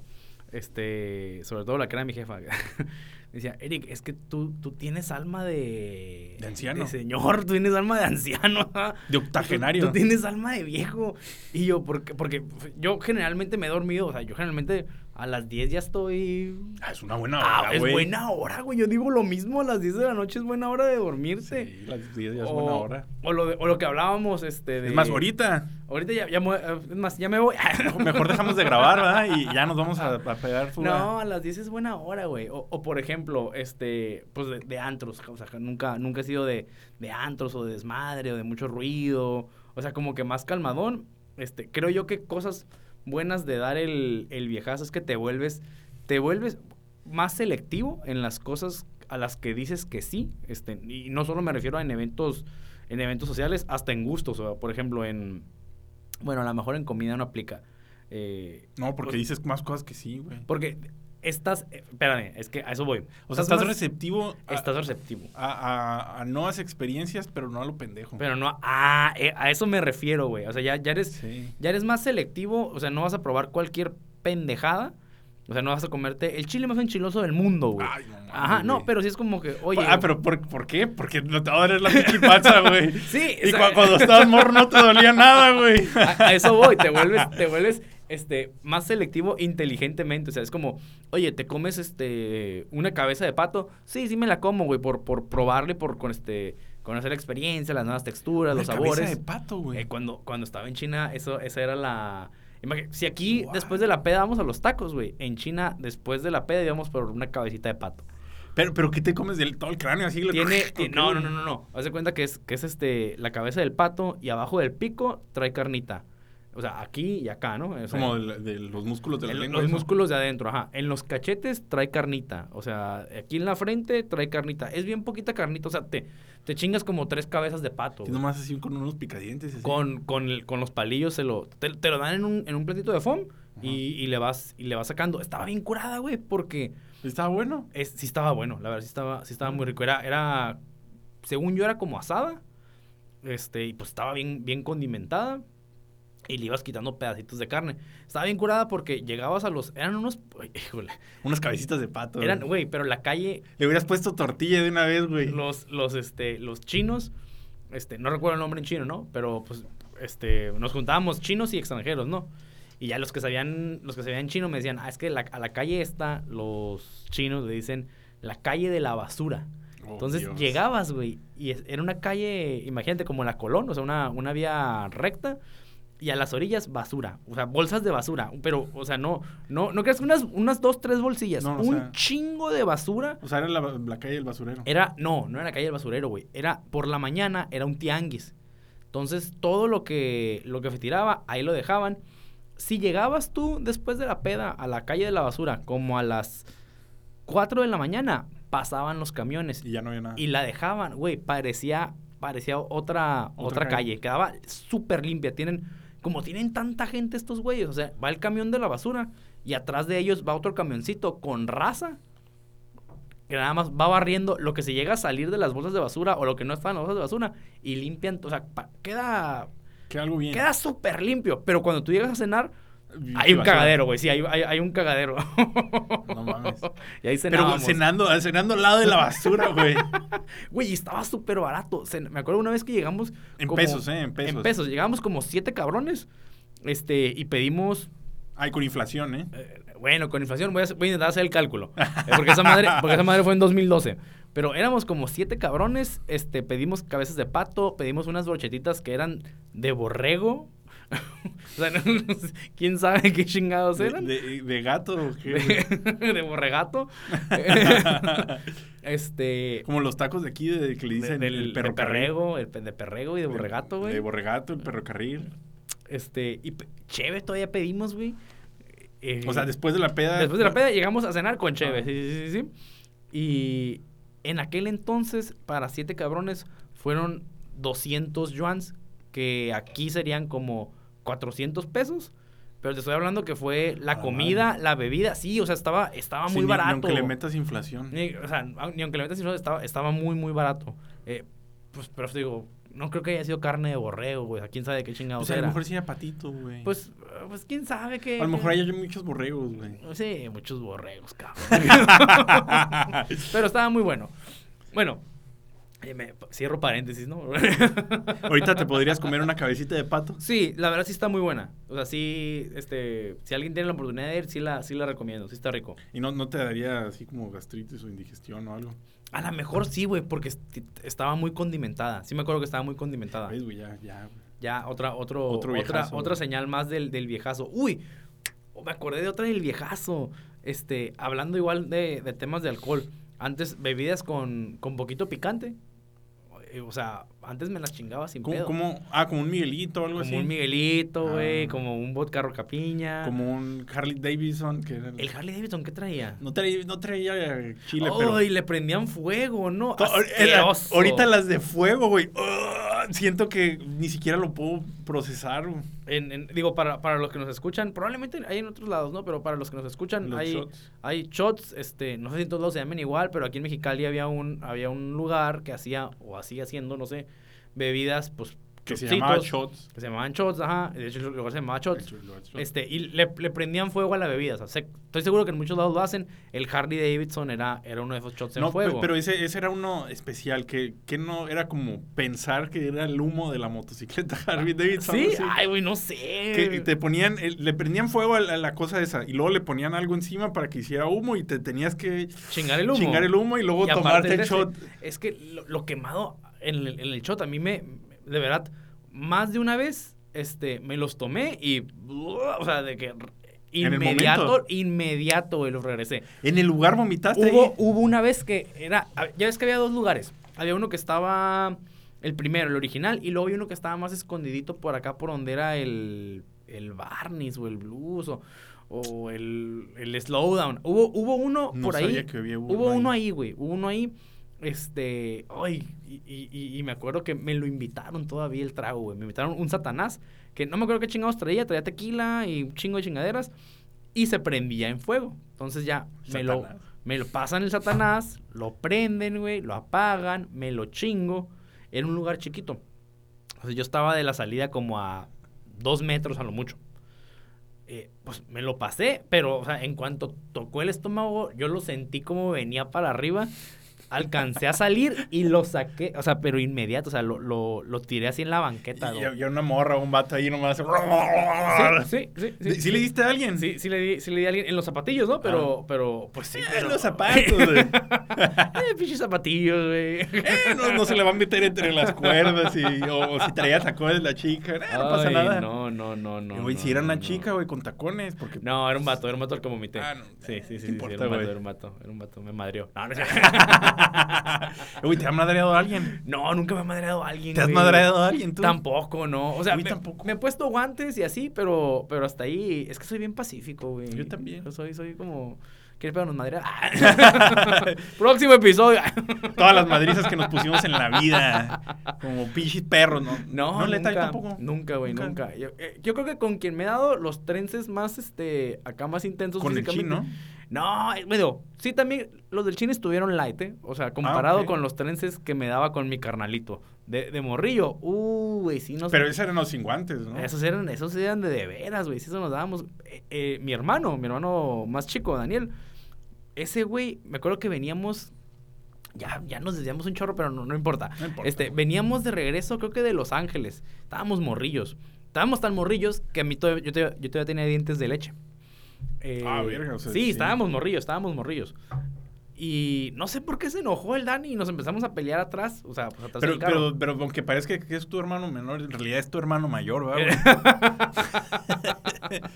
este, sobre todo la que era mi jefa, decía, Eric, es que tú, tú tienes alma de... De anciano. De señor, tú tienes alma de anciano. De octogenario. Tú, tú tienes alma de viejo. Y yo, porque, porque yo generalmente me he dormido, o sea, yo generalmente a las 10 ya estoy Ah, es una buena Ah, hora, es güey. buena hora, güey. Yo digo lo mismo, a las 10 de la noche es buena hora de dormirse. Sí, las 10 ya es o, buena hora. O lo, de- o lo que hablábamos, este, de... Es más, ahorita. Ahorita ya, ya, me- es más, ya me voy. Mejor dejamos de grabar, ¿verdad? Y ya nos vamos a, a pegar fuga. No, a las 10 es buena hora, güey. O, o, por ejemplo, este, pues de, de antros. O sea, nunca, nunca he sido de, de antros o de desmadre o de mucho ruido. O sea, como que más calmadón. Este, creo yo que cosas buenas de dar el, el viejazo es que te vuelves, te vuelves más selectivo en las cosas a las que dices que sí. Este, y no solo me refiero a en eventos, en eventos sociales, hasta en gustos. O sea, por ejemplo, en, bueno, a lo mejor en comida no aplica. Eh, No, porque Pues- dices más cosas que sí, güey. porque estás, eh, espérame, es que a eso voy. O sea, estás más- receptivo a, Estás receptivo. a, a- a nuevas experiencias, pero no a lo pendejo. Pero no, ah, eh, a eso me refiero, güey. O sea, ya, ya eres, Sí. ya eres más selectivo, o sea, no vas a probar cualquier pendejada. O sea, no vas a comerte el chile más enchiloso del mundo, güey. Ay, no Ajá, no, pero sí es como que, oye. ah, pero ¿por, ¿por qué? Porque no te va a doler la pinche panza, güey. Sí, Y o sea- cu- cuando estabas morro no te dolía nada, güey. A, a eso voy, te vuelves, te vuelves este, más selectivo inteligentemente. O sea, es como, oye, ¿te comes este una cabeza de pato? Sí, sí me la como, güey, por, por probarle, por con este, conocer la experiencia, las nuevas texturas, los Una cabeza sabores. de pato, güey. Eh, cuando, cuando estaba en China, eso, esa era la. Si aquí después de la peda vamos a los tacos, güey. En China, después de la peda íbamos por una cabecita de pato. Pero, pero ¿qué te comes del todo el cráneo así? Tiene, ¿O ti- qué, no, no, no, no, no. Haz de cuenta que es, que es este, la cabeza del pato y abajo del pico trae carnita. O sea, aquí y acá, ¿no? O sea, Como de, de los músculos de la en lengua. los eso. músculos de adentro, ajá. En los cachetes trae carnita. O sea, aquí en la frente trae carnita. Es bien poquita carnita. O sea, te, te chingas como tres cabezas de pato. Y nomás así con unos picadientes. así. Con, con, el- con los palillos se lo, te, te lo dan en un, en un platito de foam y, y le vas y le vas sacando. Estaba bien curada, güey, porque Estaba bueno. es, sí estaba bueno, la verdad, sí estaba, sí estaba muy rico. Era, era, según yo, era como asada. Este, y pues estaba bien, bien condimentada. Y le ibas quitando pedacitos de carne. Estaba bien curada porque llegabas a los... Eran unos... uy, Híjole. Unas cabecitas de pato. Eran, güey. pero la calle... Le hubieras puesto tortilla de una vez, güey. Los, los, este, los chinos... Este, no recuerdo el nombre en chino, ¿no? Pero, pues, este... Nos juntábamos chinos y extranjeros, ¿no? Y ya los que sabían... Los que sabían chino me decían... Ah, es que la- a la calle esta... Los chinos le dicen... La calle de la basura. Oh, Entonces Dios. llegabas, güey, y era una calle, imagínate como la Colón, o sea, una, una vía recta, y a las orillas basura, o sea, bolsas de basura, pero, o sea, no, no, no creas que unas, unas dos, tres bolsillas, No, un sea- chingo de basura. O sea, era la, la calle del basurero. Era, no, no era la calle del basurero, güey, era, por la mañana era un tianguis. Entonces, todo lo que, lo que se tiraba, ahí lo dejaban. Si llegabas tú después de la peda a la calle de la basura, como a las 4 de la mañana, pasaban los camiones Y ya no había nada. y la dejaban, güey, parecía, parecía otra, otra, Otra calle. calle. Quedaba súper limpia. Tienen, como tienen tanta gente estos güeyes, o sea, va el camión de la basura y atrás de ellos va otro camioncito con raza que nada más va barriendo lo que se llega a salir de las bolsas de basura o lo que no está en las bolsas de basura y limpian, o sea, pa- queda, Que algo bien. queda súper limpio. Pero cuando tú llegas a cenar, hay un cagadero, güey, sí, hay, hay, hay un cagadero. No mames. y ahí Pero cenábamos. cenando, cenando al lado de la basura, güey. Güey, estaba súper barato. Me acuerdo una vez que llegamos. En como- pesos, ¿eh? En pesos. En pesos. Llegamos como siete cabrones. Este, y pedimos. Ay, con inflación, ¿eh? eh, bueno, con inflación voy a, voy a intentar hacer el cálculo. eh, porque, esa madre, porque esa madre fue en 2012. Pero éramos como siete cabrones. Este, pedimos cabezas de pato. Pedimos unas brochetitas que eran de borrego. o sea, no- no quién sabe qué chingados De, eran. de- de gato o qué, güey? De, de borregato. este. Como los tacos de aquí de, que le de- dicen del el de perro carril. perrego, el de perrego y de borregato, güey. De borregato, el perro carril. Este, y cheve todavía pedimos, güey. Eh, O sea, después de la peda. después de la peda llegamos a cenar con cheve, Ah. sí, sí, sí, sí. Y en aquel entonces, para siete cabrones, fueron 200 yuans, que aquí serían como 400 pesos. Pero te estoy hablando que fue la Ah, comida, madre. la bebida, sí, o sea, estaba, estaba Sí, muy ni- barato. Ni aunque le metas inflación. Ni, o sea, ni aunque le metas inflación, estaba, estaba muy, muy barato. Eh, pues, pero te digo, no creo que haya sido carne de borrego, güey. ¿A quién sabe qué chingados Pues a lo era? mejor sí era patito, güey. Pues, pues quién sabe qué. a lo mejor hay muchos borregos, güey. Sí, muchos borregos, cabrón. pero estaba muy bueno. Bueno, me- cierro paréntesis, ¿no? Ahorita te podrías comer una cabecita de pato. sí, la verdad sí está muy buena. O sea, sí, este, si alguien tiene la oportunidad de ir, sí la, sí la recomiendo. Sí está rico. Y no, no te daría así como gastritis o indigestión o algo. A lo mejor sí, güey, porque est- estaba muy condimentada. Sí me acuerdo que estaba muy condimentada. ¿Ves, güey? Ya, ya. Ya, otra, otro, Otro otra, viejazo, otra señal más del, del viejazo. Uy, oh, me acordé de otra del viejazo. Este, hablando igual de, de temas de alcohol. Antes, bebidas con, con poquito picante. Eh, O sea, antes me las chingaba sin ¿Cómo, pedo. Ah, como un Miguelito o algo como así. un Miguelito, güey, Ah. como un vodka rocapiña. Como un Harley Davidson. Que era- El Harley Davidson, ¿qué traía? No traía, no traía chile, Ay, pero... le prendían fuego, ¿no? Era- Asqueroso. ahorita las de fuego, güey. Siento que ni siquiera lo puedo procesar. En- en- digo, para, para los que nos escuchan, probablemente hay en otros lados, ¿no? Pero para los que nos escuchan, Los hay shots. hay shots, este, no sé si en todos lados se llaman igual, pero aquí en Mexicali había un, había un lugar que hacía, o hacía haciendo, no sé, bebidas, pues, Que se shotcitos, llamaba shots. Que se llamaban shots, ajá. De hecho, el lugar se llamaba shots. Este, y le, le prendían fuego a la bebida. O sea, sé- estoy seguro que en muchos lados lo hacen. El Harley Davidson era, era uno de esos shots en No, fuego. pe- pero ese, ese era uno especial, que, que no era como pensar que era el humo de la motocicleta Harley Davidson. Sí, así. ay, güey, no sé. Que te ponían, el- le prendían fuego a la, a la cosa esa y luego le ponían algo encima para que hiciera humo y te tenías que Chingar el humo. chingar el humo y luego Y tomarte el shot. Es que lo, lo quemado en el, en el shot, a mí me, de verdad, más de una vez, este, me los tomé y, o sea, de que inmediato, inmediato, los regresé. En el lugar vomitaste. Hubo, ahí? hubo una vez que era, ya ves que había dos lugares. Había uno que estaba, el primero, el original, y luego había uno que estaba más escondidito por acá, por donde era el, el Barneys o el Blues o, o el, el Slowdown. Hubo, hubo uno No por ahí. que había Hubo ahí. uno ahí, güey. Hubo uno ahí. Este. Ay, y, y- y- me acuerdo que me lo invitaron todavía el trago, güey. Me invitaron un satanás. Que no me acuerdo qué chingados traía. Traía tequila y un chingo de chingaderas. Y se prendía en fuego. Entonces ya me lo, me lo pasan el satanás. Lo prenden, güey. Lo apagan. Me lo chingo. En un lugar chiquito. O sea, yo estaba de la salida como a dos metros a lo mucho. Eh, pues me lo pasé, pero o sea, en cuanto tocó el estómago, yo lo sentí como venía para arriba alcancé a salir y lo saqué, o sea, pero inmediato, o sea, lo, lo, lo tiré así en la banqueta. Y, y, una morra, un vato ahí nomás. Sí, sí, sí. ¿Sí, le diste a alguien? Sí, sí le di, sí le di a alguien en los zapatillos, ¿no? Pero, ah. pero, pues sí. En los zapatos, güey. eh, pinches zapatillos, güey. Eh, no, no, se le va a meter entre las cuerdas y, o, si traía tacones la chica. Eh, no pasa nada. No, no, no, no. Güey, si era una chica, güey, con tacones. Porque... No, era un vato, era un vato el que vomité. Ah, no. Sí, sí, sí. Importa, era un vato, era un vato, era un vato. Me madrió. No, no Uy, ¿te ha madreado a alguien? No, nunca me ha madreado a alguien. ¿Te has madreado a alguien tú? Tampoco, no. O sea, Uy, me, tampoco. me he puesto guantes y así, pero, pero hasta ahí. Es que soy bien pacífico, güey. Yo también. Yo soy, soy como. ¿Quieres pegarnos madre? Próximo episodio. Todas las madrizas que nos pusimos en la vida. Como pinches perros, ¿no? No, no nunca, tampoco. Nunca, güey, nunca. Yo, eh, yo, creo que con quien me he dado los trences más, este, acá más intensos. Con el chino. No, bueno, sí, también los del chino estuvieron light, ¿eh? O sea, comparado ah, okay. con los trences que me daba con mi carnalito. De, de morrillo, uh, güey, sí nos... Pero esos eran los sin guantes, ¿no? Esos eran, esos eran de de veras, güey, sí, eso nos dábamos. Eh, eh, mi hermano, mi hermano más chico, Daniel, ese güey, me acuerdo que veníamos ya, ya nos desviamos un chorro, pero no, no, importa. no, importa. Este, veníamos de regreso, creo que de Los Ángeles. Estábamos morrillos. Estábamos tan morrillos que a mí todavía, yo, todavía, yo todavía tenía dientes de leche. Eh, ah, verga, o sea, sí, sí, estábamos morrillos, estábamos morrillos. Y no sé por qué se enojó el Dani y nos empezamos a pelear atrás. O sea, pues atrás pero, del carro. pero, pero aunque parezca que es tu hermano menor, en realidad es tu hermano mayor, ¿verdad?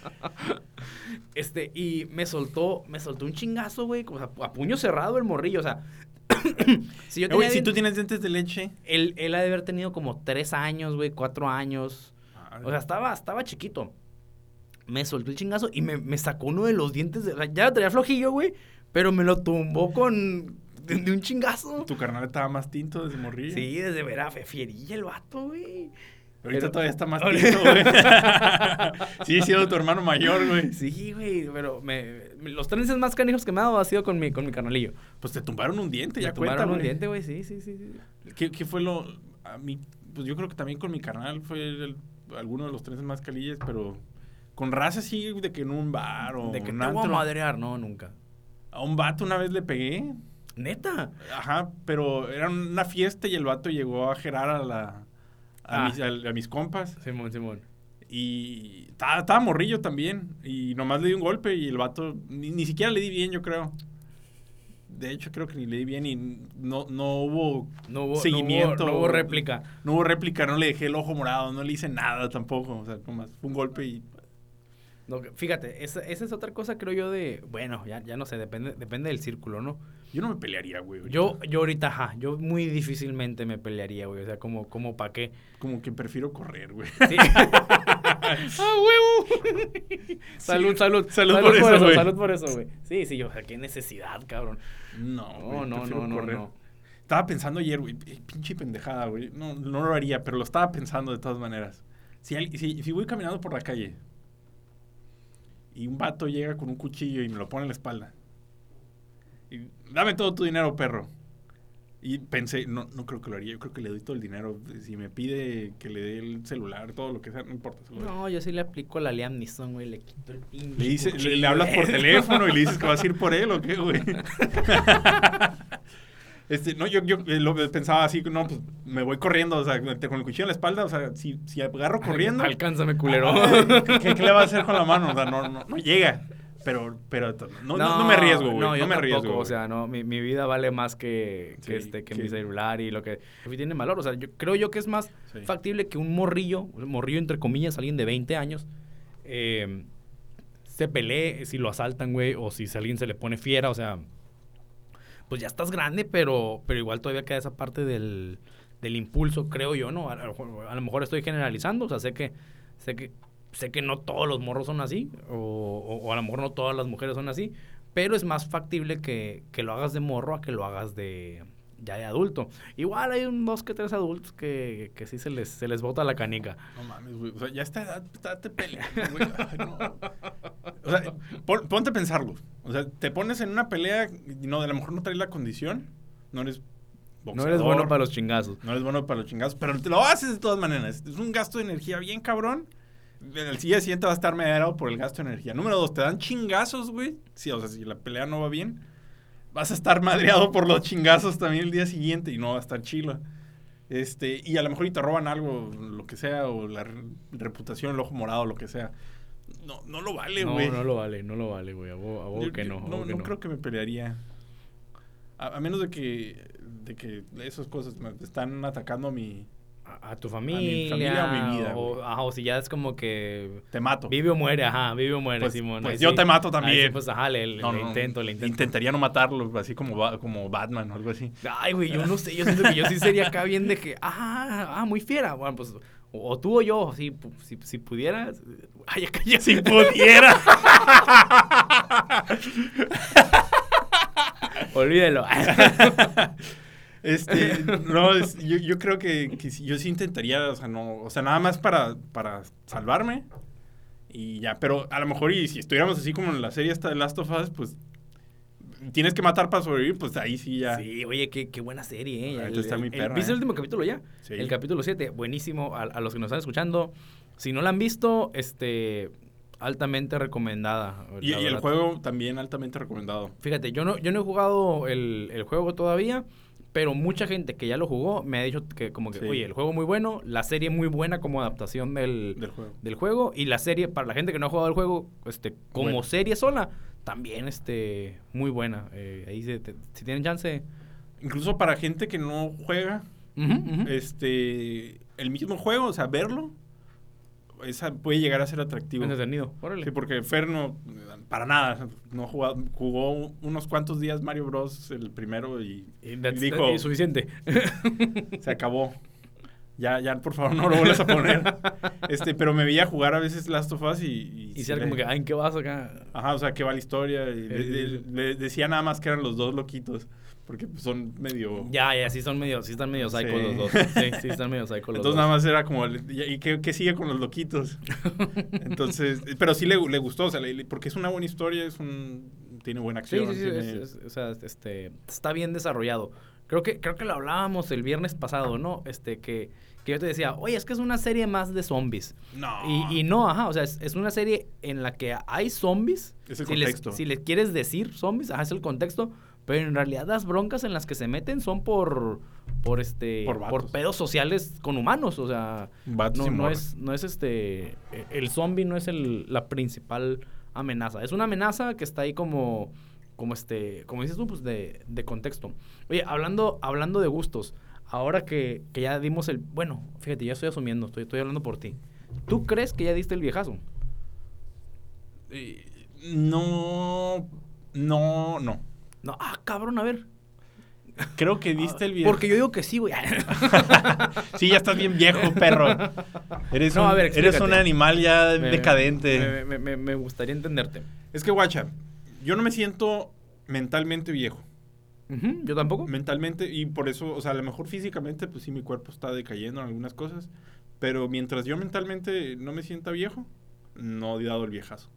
este, y me soltó, me soltó un chingazo, güey, o sea, a puño cerrado el morrillo, o sea. si, yo tenía Oye, si tú tienes dientes de leche. Él, él ha de haber tenido como tres años, güey, cuatro años. Madre. O sea, estaba, estaba chiquito. Me soltó el chingazo y me, me sacó uno de los dientes. De, ya traía flojillo, güey. Pero me lo tumbó con. De, de, un chingazo. Tu carnal estaba más tinto desde morrillo. Sí, desde verá, fierilla el vato, güey. Ahorita pero, todavía está más tinto, güey. sí, sido tu hermano mayor, güey. Sí, güey, pero me, los trences más canijos que me ha dado ha sido con mi, con mi carnalillo. Pues te tumbaron un diente, me ya tumbaron cuenta, un diente, güey, sí, sí, sí. sí. ¿Qué, ¿Qué, fue lo...? A mí, pues yo creo que también con mi carnal fue el, alguno de los trences más calillas, pero... Con raza sí, de que en un bar o De que un te voy a antro. madrear, no, nunca. A un vato una vez le pegué. ¿Neta? Ajá, pero era una fiesta y el vato llegó a gerar a la... A, Ah. mis, a, a mis compas. Simón, Simón. Y estaba, estaba morrillo también. Y nomás le di un golpe y el vato... Ni, ni siquiera le di bien, yo creo. De hecho, creo que ni le di bien y no, no hubo No hubo, seguimiento. No hubo, no hubo réplica. No hubo réplica, no le dejé el ojo morado, no le hice nada tampoco. O sea, nomás fue un golpe y... No, fíjate, esa, esa, es otra cosa, creo yo, de... Bueno, ya, ya no sé, depende, depende del círculo, ¿no? Yo no me pelearía, güey. ahorita. Yo, yo ahorita, ajá, yo muy difícilmente me pelearía, güey. O sea, como, como para qué. Como que prefiero correr, güey. Sí. ¡Ah, huevo! salud, Sí, salud. salud por eso, güey. Salud por eso, güey. Sí, sí, o sea, qué necesidad, cabrón. No, No, güey, no, no, no, correr. no. Estaba pensando ayer, güey, pinche pendejada, güey. No, no lo haría, pero lo estaba pensando de todas maneras. Si, si voy caminando por la calle y un vato llega con un cuchillo y me lo pone en la espalda. Y, Dame todo tu dinero, perro. Y pensé, no, no creo que lo haría, yo creo que le doy todo el dinero. Si me pide que le dé el celular, todo lo que sea, no importa. No, yo sí le aplico la Liam Neeson, güey. Le quito el pinche Le, dice, le, cuchillo, le hablas por teléfono y le dices que vas a ir por él o qué, güey. Este, no, yo, yo eh, lo pensaba así, no, pues me voy corriendo, o sea, con el cuchillo en la espalda, o sea, si, si agarro corriendo, Alcánzame, culero. ¿qué, qué le va a hacer con la mano? O sea, no, no, no llega. Pero, pero no, no, no me arriesgo, güey. No, me tampoco, arriesgo. O sea, no, mi, mi vida vale más que, que, Sí, este, que mi celular y lo que tiene valor. O sea, yo creo yo que es más Sí. factible que un morrillo, morrillo entre comillas, alguien de 20 años, eh, se pelee si lo asaltan, güey, o si alguien se le pone fiera, o sea, pues ya estás grande, pero, pero igual todavía queda esa parte del, del impulso, creo yo, ¿no? A, lo mejor estoy generalizando, o sea, sé que, sé que, sé que no todos los morros son así, o, o- o a lo mejor no todas las mujeres son así, pero es más factible que, que lo hagas de morro a que lo hagas de ya de adulto. Igual hay un dos que tres adultos que, que sí se les, se les bota la canica. No mames, güey. O sea, ya está edad, estate peleando, güey. Ay, no. O sea, pon- ponte a pensarlo. O sea, te pones en una pelea y no, a lo mejor no traes la condición, no eres No boxeador, eres bueno para los chingazos. No eres bueno para los chingados, pero te lo haces de todas maneras. Es un gasto de energía bien cabrón. el día siguiente va a estar medio por el gasto de energía. Número dos, te dan chingazos, güey. Sí, o sea, si la pelea no va bien, vas a estar madreado por los chingazos también el día siguiente y no va a estar chilo. Este, y a lo mejor y te roban algo, lo que sea, o la re- reputación, el ojo morado, lo que sea. No, no lo vale, No, güey. no lo vale, no lo vale, güey. A vos, a vos Yo- que yo no. a no, que no no. creo que me pelearía. A, a menos de que, de que esas cosas me están atacando a mi... A, a tu mi familia. familia o mi vida, O, ajá, o si ya es como que. Te mato. Vive o muere, ajá, vive o muere, Pues- Simón. pues ahí yo sí. te mato también. sí, pues ajá, le, le- No, le no, intento, le intento. Intentaría no matarlo, así como, como Batman o algo así. Ay, güey, yo no sé, yo siento que yo sí sería acá bien de que, ah, ah, muy fiera. Bueno, pues, o, o tú o yo, si, si, si pudieras. Ay, acá ya Si pudiera. Olvídelo. Este, no, es- yo, yo creo que, que yo sí intentaría, o sea, no, o sea, nada más para, para salvarme y ya, pero a lo mejor y si estuviéramos así como en la serie esta de Last of Us, pues tienes que matar para sobrevivir, pues ahí sí ya. Sí, oye, qué, qué buena serie, ¿eh? El- está el- perra, ¿Viste ¿eh? el último capítulo ya? Sí. El capítulo 7, buenísimo. A, a los que nos están escuchando, si no la han visto, este, altamente recomendada. Y, y el juego también altamente recomendado. Fíjate, yo no, yo no he jugado el, el juego todavía, pero mucha gente que ya lo jugó me ha dicho que como que, Sí. oye, el juego muy bueno, la serie muy buena como adaptación del, Del juego. del juego y la serie, para la gente que no ha jugado el juego, este, como Bueno. serie sola, también este, muy buena. Eh, ahí se- te- si tienen chance... Incluso para gente que no juega, este, el mismo juego, o sea, verlo, esa puede llegar a ser atractivo. Entretenido, órale. Sí, porque Fer no, para nada, no jugado, jugó unos cuantos días Mario Bros. el primero y, dijo, suficiente. se acabó. Ya, ya, por favor, no lo vuelvas a poner. este, pero me veía jugar a veces Last of Us y... Y, si era le- como que, ay, ¿en qué vas acá? Ajá, o sea, ¿qué va la historia? Y le decía nada más que eran los dos loquitos, porque son medio... Ya, ya, sí son medio, sí están medio Sí. psycho los dos. Sí, sí están medio psycho los Entonces dos. nada más era como, ¿y qué, qué sigue con los loquitos? Entonces, pero sí le, le gustó, o sea, le- porque es una buena historia, es un, tiene buena Sí, acción. sí, sí, tiene- es- es- o sea, este, está bien desarrollado. Creo que, creo que lo hablábamos el viernes pasado, ¿no? Este, que, que yo te decía, oye, es que es una serie más de zombies. No. Y, y no, ajá, o sea, es, es una serie en la que hay zombies. Es el si les, contexto. si les quieres decir zombies, ajá, es el contexto. Pero en realidad las broncas en las que se meten son por, por este, Por pedos sociales con humanos, o sea, no, es, no es este, e- el zombie no es el, la principal amenaza, es una amenaza que está ahí como, como este, como dices tú, pues de, de contexto. Oye, hablando, hablando de gustos, ahora que, que ya dimos el, bueno, fíjate, ya estoy asumiendo, estoy, estoy hablando por ti. ¿Tú crees que ya diste el viejazo? Eh, No, no, no. No, ah, cabrón, a ver. Creo que diste el Ah, viejo. Porque yo digo que sí, güey. Sí, ya estás bien viejo, perro. Eres, No, un, a ver, eres un animal ya Me- decadente. Me, me- me- me gustaría entenderte. Es que, guacha, yo no me siento mentalmente viejo. Yo tampoco. Mentalmente, y por eso, o sea, a lo mejor físicamente, pues sí, mi cuerpo está decayendo en algunas cosas. Pero mientras yo mentalmente no me sienta viejo, no he dado el viejazo.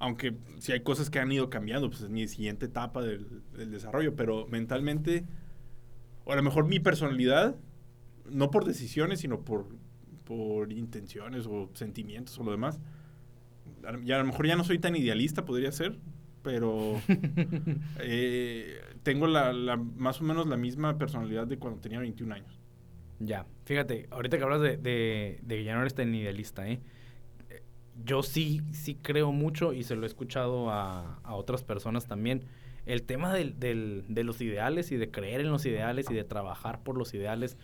Aunque sí hay cosas que han ido cambiando, pues es mi siguiente etapa del, del desarrollo. Pero mentalmente, o a lo mejor mi personalidad, no por decisiones, sino por, por intenciones o sentimientos o lo demás. Ya a lo mejor ya no soy tan idealista, podría ser, pero eh, tengo la, la- más o menos la misma personalidad de cuando tenía 21 años. Ya, fíjate, ahorita que hablas de, de, de que ya no eres tan idealista, ¿eh? Yo sí, sí creo mucho y se lo he escuchado a, a otras personas también. El tema del, del- de los ideales y de creer en los ideales y de trabajar por los ideales.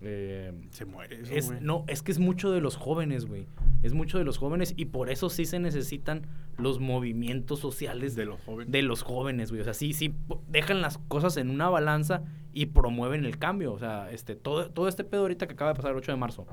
eh, Se muere eso, es, no, es que es mucho de los jóvenes, güey. Es mucho de los jóvenes y por eso sí se necesitan los movimientos sociales de los jóvenes. de los jóvenes, güey. O sea, sí, sí dejan las cosas en una balanza y promueven el cambio. O sea, este, todo, todo este pedo ahorita que acaba de pasar el 8 de marzo,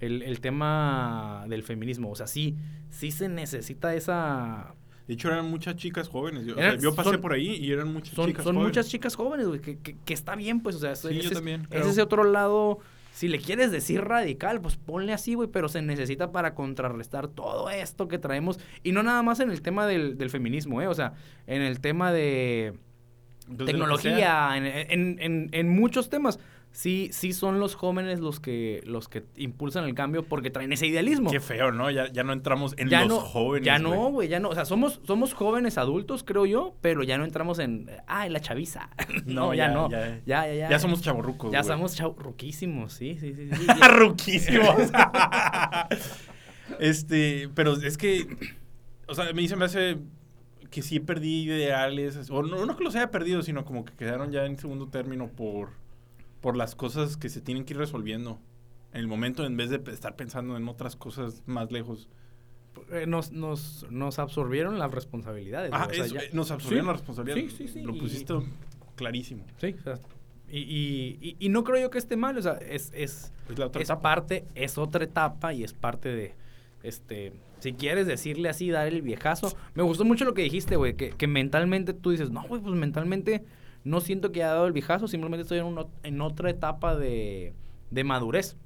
el, el tema del feminismo, o sea, sí, sí se necesita esa... De hecho, eran muchas chicas jóvenes. Yo, o Eran- sea, yo pasé son- por ahí y eran muchas Son, chicas son jóvenes. muchas chicas jóvenes, güey, que, que, que está bien, pues, o sea, Sí, ese, yo es- también, ese es otro lado... Si le quieres decir radical, pues ponle así, güey, pero se necesita para contrarrestar todo esto que traemos. Y no nada más en el tema del, del feminismo, ¿eh? O sea, en el tema de, Entonces, tecnología, en, en- en- en muchos temas, sí, sí son los jóvenes los que, los que impulsan el cambio porque traen ese idealismo. Qué feo, ¿no? Ya, ya no entramos en ya los no, jóvenes. Ya no, güey, ya no. O sea, somos, somos jóvenes adultos, creo yo, pero ya no entramos en, ah, en la chaviza. no, No, ya, ya, no. ya. Ya, ya, ya. Ya somos chavorrucos. Ya somos chau- ruquísimos, sí, sí, sí. sí. Ruquísimos. este, pero es que, o sea, mí se me hace que sí perdí ideales, o no, no que los haya perdido, sino como que quedaron ya en segundo término por, por las cosas que se tienen que ir resolviendo en el momento en vez de estar pensando en otras cosas más lejos. Eh, nos, nos, nos absorbieron las responsabilidades. Ah, o sea, eso, ya- eh, nos absorbieron Sí, la responsabilidad. Sí, sí, sí. Lo y- pusiste clarísimo. Sí, o sea, y, y, y- no creo yo que esté mal, o sea, es, es, Es la otra es etapa. parte, es otra etapa y es parte de, este, si quieres decirle así, dar el viejazo. Me gustó mucho lo que dijiste, güey, que, que mentalmente tú dices, no, güey, pues mentalmente no siento que haya dado el viejazo, simplemente estoy en, en otra etapa de, de madurez.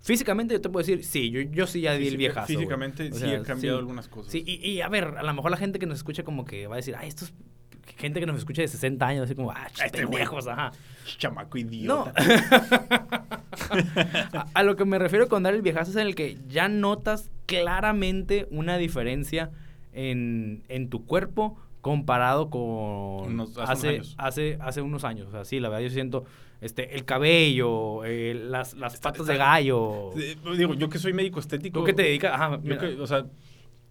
Físicamente yo te puedo decir, sí, yo, yo sí ya di el viejazo. Físicamente O sí sea, he cambiado sí. algunas cosas. Sí, y, y a ver, a lo mejor la gente que nos escucha como que va a decir, ay, estos gente que nos escucha de 60 años, así como, ah, Este pendejos, ajá. Chamaco No. idiota. a, a lo que me refiero con dar el viejazo es en el que ya notas claramente una diferencia en, en tu cuerpo comparado con Unos- hace unos hace, años. hace, hace unos años. O sea, sí, la verdad yo siento este, el cabello, eh, las, las Está- patas está- de gallo. Eh, Digo, yo que soy médico estético. ¿Tú qué te dedicas? Ajá, Yo que, o sea,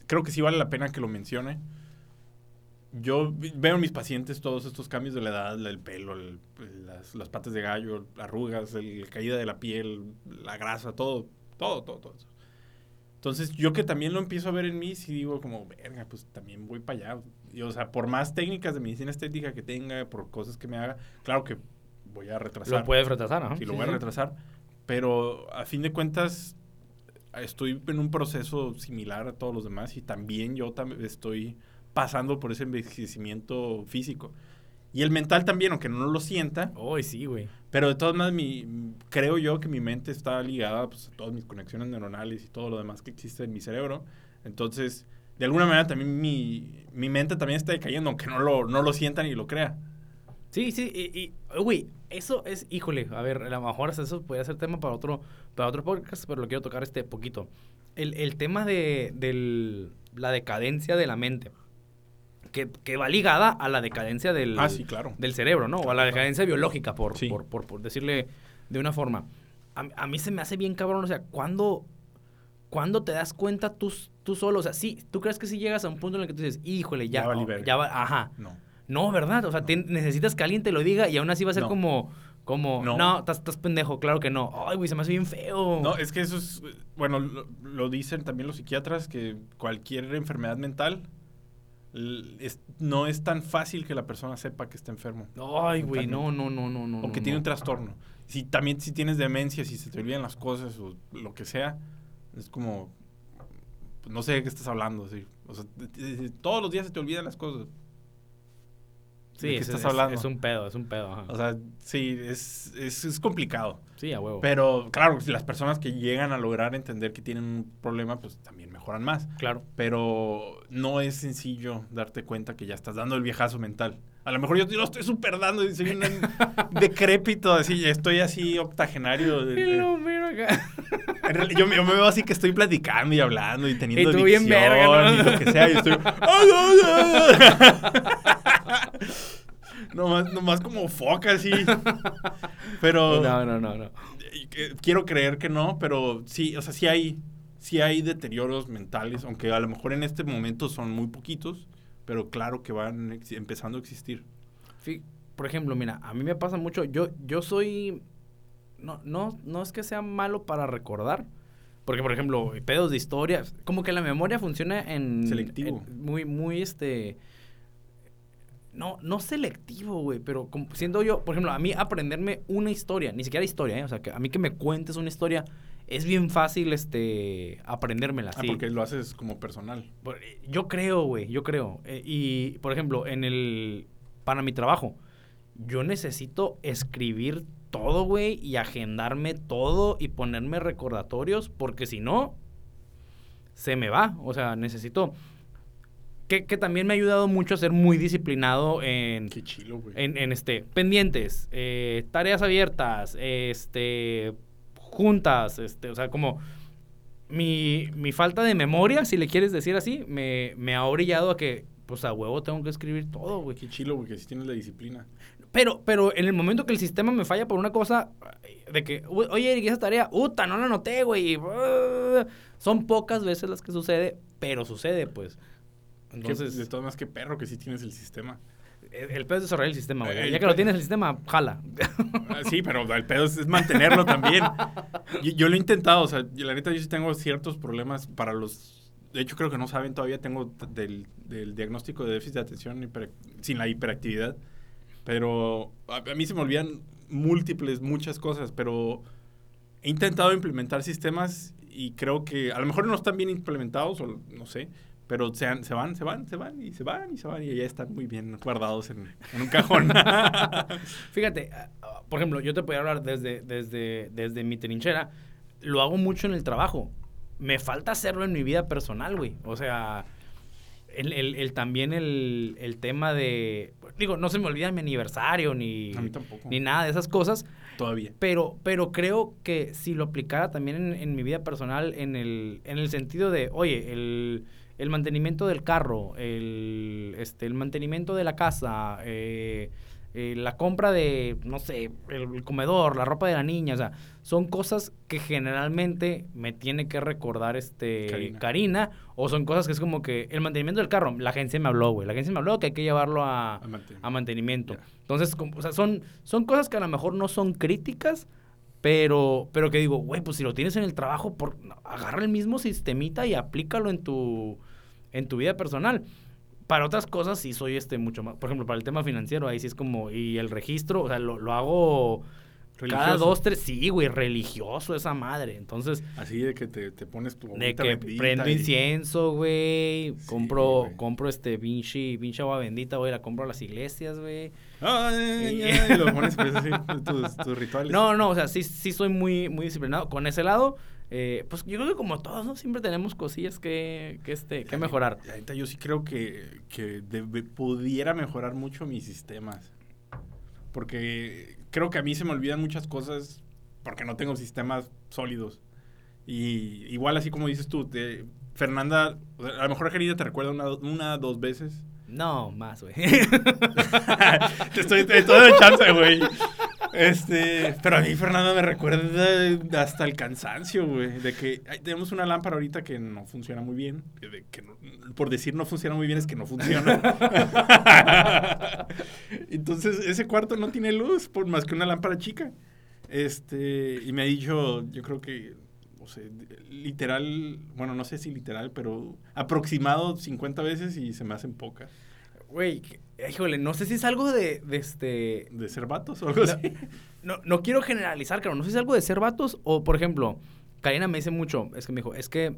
creo que sí vale la pena que lo mencione. Yo veo en mis pacientes todos estos cambios de la edad, el pelo, el- las, las patas de gallo, arrugas, el, caída de la piel, la grasa, todo, todo, todo, todo. Entonces, yo que también lo empiezo a ver en mí, sí digo como, verga, pues también voy para allá. Y, o sea, por más técnicas de medicina estética que tenga, por cosas que me haga, claro que voy a retrasar. Lo puedes retrasar, ajá. Sí, lo Sí, voy a sí. retrasar. Pero a fin de cuentas, estoy en un proceso similar a todos los demás y también yo tam- estoy pasando por ese envejecimiento físico. Y el mental también, aunque no lo sienta, Uy, sí, güey. pero de todas maneras mi, creo yo que mi mente está ligada pues, a todas mis conexiones neuronales y todo lo demás que existe en mi cerebro. Entonces, de alguna manera también mi, mi mente también está decayendo, aunque no lo, no lo sienta ni lo crea. Sí, sí, y, güey, eso es, híjole, a ver, a lo mejor eso podría ser tema para otro, para otro podcast, pero lo quiero tocar este poquito. El, el tema de del, la decadencia de la mente, que, que va ligada a la decadencia del, Ah, sí, claro. del cerebro, ¿no? O a la decadencia biológica, por, Sí. por, por, por decirle de una forma. A, a mí se me hace bien cabrón, o sea, ¿cuándo, cuándo te das cuenta tú, tú solo? O sea, sí, ¿tú crees que si llegas a un punto en el que tú dices, híjole, ya, Ya valí no, ya va, ajá. No. No, ¿verdad? O sea, No. tien- necesitas que alguien te lo diga y aún así va a ser No. como, como, no, estás, pendejo, claro que no. Ay, güey, se me hace bien feo. No, es que eso es, bueno, lo, lo dicen también los psiquiatras, que cualquier enfermedad mental es- no es tan fácil que la persona sepa que está enfermo Ay, güey, no, no, no, no, no. o que no, tiene un no. trastorno. Si también si tienes demencia, si se te olvidan las cosas o lo que sea, es como, no sé de qué estás hablando. sí. O sea, todos los días se te olvidan las cosas. Sí, ¿De qué es, estás es- hablando? es un pedo, es un pedo, ajá. O sea, sí, es, es, es complicado. sí, a huevo. Pero claro, si las personas que llegan a lograr entender que tienen un problema, pues también mejoran más. claro. pero no es sencillo darte cuenta que ya estás dando el viejazo mental. A lo mejor yo lo estoy super dando y soy un decrépito, así, estoy así octogenario. de- de- acá. yo, me- yo me veo así que estoy platicando y hablando y teniendo Y tú bien dicción verga, ¿no? y lo que sea, y estoy... nomás, nomás como foca, así. Pero... No, no, no, no. Quiero creer que no, pero sí, o sea, sí hay, sí hay deterioros mentales, aunque a lo mejor en este momento son muy poquitos, pero claro que van empezando a existir. Fí- Por ejemplo, mira, a mí me pasa mucho, yo, yo soy, no, no, no es que sea malo para recordar, porque por ejemplo, pedos de historia, como que la memoria funciona en... Selectivo. en- muy, muy, este, no, no selectivo, güey, pero como, siendo yo, por ejemplo, a mí aprenderme una historia, ni siquiera historia, ¿eh? o sea, que a mí que me cuentes una historia, es bien fácil, este, aprendérmela. Ah, sí. porque lo haces como personal. Yo creo, güey, yo creo. Eh, y, por ejemplo, en el... Para mi trabajo, yo necesito escribir todo, güey, y agendarme todo y ponerme recordatorios, porque si no, se me va. O sea, necesito... que, que también me ha ayudado mucho a ser muy disciplinado en, Qué chilo, güey. en, en, este, pendientes, eh, tareas abiertas, este, juntas, este, o sea, como mi, mi falta de memoria, si le quieres decir así, me, me ha orillado a que, pues a huevo tengo que escribir todo, güey. Qué chilo, güey, que si tienes la disciplina. Pero, pero en el momento que el sistema me falla por una cosa, de que, "Uy, oye, Eric, esa tarea, puta, no la anoté, güey. uh, Son pocas veces las que sucede, pero sucede, pues. Entonces, de todas maneras, qué perro que sí tienes el sistema. El, pedo es desarrollar el sistema, güey. El Ya que lo tienes el sistema, jala. Ah, Sí, pero el pedo es, es mantenerlo también. Yo, yo lo he intentado, o sea, la neta yo sí tengo ciertos problemas para los... De hecho, creo que no saben todavía, tengo del, del diagnóstico de déficit de atención hiper- sin la hiperactividad. Pero a, a mí se me olvidan múltiples, muchas cosas, pero he intentado implementar sistemas y creo que a lo mejor no están bien implementados, o no sé, pero se, han- se van, se van, se van y se van y se van y ya están muy bien guardados en, en un cajón. Fíjate, ah, ah, por ejemplo, yo te podría hablar desde, desde, desde mi trinchera. Lo hago mucho en el trabajo. Me falta hacerlo en mi vida personal, güey. O sea, el, el- el- también el, el tema de... Digo, no se me olvida mi aniversario ni, A mí tampoco. ni nada de esas cosas. Todavía. Pero, pero creo que si lo aplicara también en, en mi vida personal, en el, en el sentido de, oye, el, el mantenimiento del carro, el, este, el mantenimiento de la casa, eh, eh, la compra de, no sé, el, el comedor, la ropa de la niña, o sea, son cosas que generalmente me tiene que recordar este Karina. Karina, o son cosas que es como que el mantenimiento del carro, la agencia me habló, güey, la agencia me habló que hay que llevarlo a, A mantenimiento. Entonces, como- o sea, son, son cosas que a lo mejor no son críticas, pero, pero que digo, güey, pues si lo tienes en el trabajo, por, agarra el mismo sistemita y aplícalo en tu, en tu vida personal. Para otras cosas sí soy este mucho más, por ejemplo, para el tema financiero, ahí sí es como, y el registro, o sea, lo, lo hago cada dos, tres, sí, güey, religioso esa madre. Entonces, Así de que te, te pones tu de que prendo y- incienso, güey. Sí, compro, güey. compro este pinche, pinche agua bendita, güey. La compro a las iglesias, güey. Ay, Y- ay, y lo pones pues, así, tus, tus rituales. No, no, o sea, sí, sí soy muy, muy disciplinado. Con ese lado, eh, pues yo creo que como todos, ¿no? Siempre tenemos cosillas que, que, este, que mejorar. La neta, yo sí creo que, que debe- pudiera mejorar mucho mis sistemas. Porque creo que a mí se me olvidan muchas cosas porque no tengo sistemas sólidos. Y igual así como dices tú, te- Fernanda, a lo mejor Gerida te recuerda una, una dos veces. No, más, güey. te estoy, te estoy dando chance, güey. Este, pero a mí Fernanda me recuerda hasta el cansancio, güey, de que tenemos una lámpara ahorita que no funciona muy bien, que por decir no funciona muy bien es que no funciona. Entonces, ese cuarto no tiene luz por más que una lámpara chica. Este, y me ha dicho, yo creo que no sé, literal, bueno, no sé si literal, pero aproximado 50 veces y se me hacen pocas. Güey, híjole, no sé si es algo de, de este... ¿De ser vatos o algo No, así? no, no quiero generalizar, pero no sé si es algo de ser vatos o, por ejemplo, Karina me dice mucho, es que me dijo, es que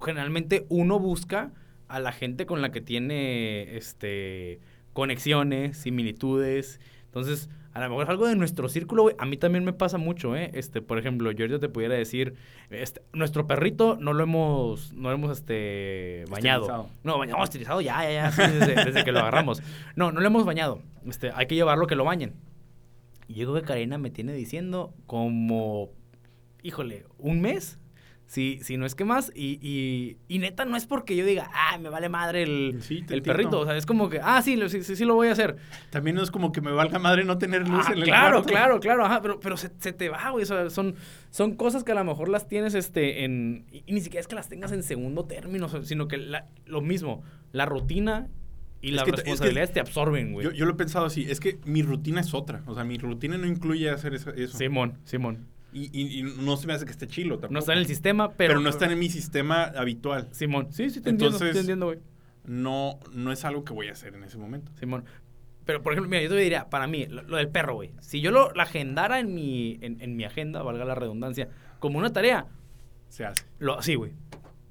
generalmente uno busca a la gente con la que tiene este conexiones, similitudes. Entonces, a lo mejor es algo de nuestro círculo, güey. A mí también me pasa mucho, ¿eh? Este, por ejemplo, yo ahorita te pudiera decir, este, nuestro perrito no lo hemos, no lo hemos, este, bañado. No, bañado, esterilizado, ya, ya, ya, sí, desde, desde que lo agarramos. No, no lo hemos bañado. Este, hay que llevarlo que lo bañen. Y yo creo que Karina me tiene diciendo como, híjole, un mes, si, si no es que más. Y, y, y neta, no es porque yo diga, ah, me vale madre el, Sí, el perrito. O sea, es como que, ah, sí, lo- sí, sí, sí lo voy a hacer. También no es como que me valga madre no tener luz Ah, en el claro, cuarto. claro, claro, ajá, pero, pero se, se te va, güey. O sea, son, son cosas que a lo mejor las tienes este, en. Y, y ni siquiera es que las tengas en segundo término, sino que la- lo mismo, la rutina y las es que- responsabilidades te absorben, güey. Yo, yo lo he pensado así, es que mi rutina es otra. O sea, mi rutina no incluye hacer eso. Simón, Simón. Y, y- y no se me hace que esté chilo tampoco. No está en el sistema, pero. Pero, no está en mi sistema habitual. Simón. Sí, sí, te entiendo, Entonces- te entiendo, güey. No, no es algo que voy a hacer en ese momento. Simón. Pero, por ejemplo, mira, yo te diría, para mí, lo, lo del perro, güey. Si yo lo, agendara en mi, en, en mi agenda, valga la redundancia, como una tarea, Se hace. lo, sí, güey.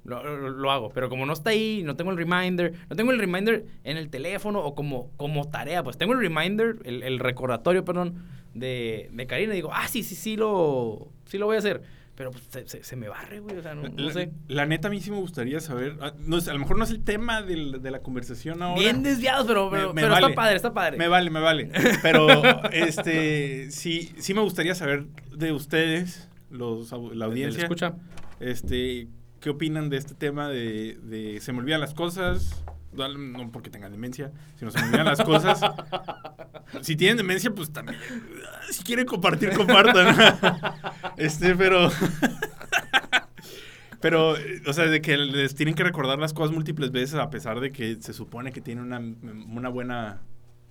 Lo, lo- lo hago. Pero como no está ahí, no tengo el reminder, no tengo el reminder en el teléfono o como, como tarea, pues tengo el reminder, el, el recordatorio, perdón, de, de Karina. Y digo, ah, sí, sí, sí lo, sí lo voy a hacer. pero pues, se, se- se me barre, güey. O sea, no, sé. la neta, a mí sí me gustaría saber. ah, No, a lo mejor no es el tema del- de la conversación ahora. Bien desviados, pero, pero, me pero vale. está padre, está padre. Me vale, me vale. Pero, este, sí, sí me gustaría saber de ustedes, los, la ¿Se le audiencia, escucha? este, ¿qué opinan de este tema de, de se me olvidan las cosas? No porque tengan demencia, sino se me olvidan las cosas. Si tienen demencia, pues también. Si quieren compartir, compartan. Este, pero. Pero, o sea, de que les tienen que recordar las cosas múltiples veces a pesar de que se supone que tienen una, una buena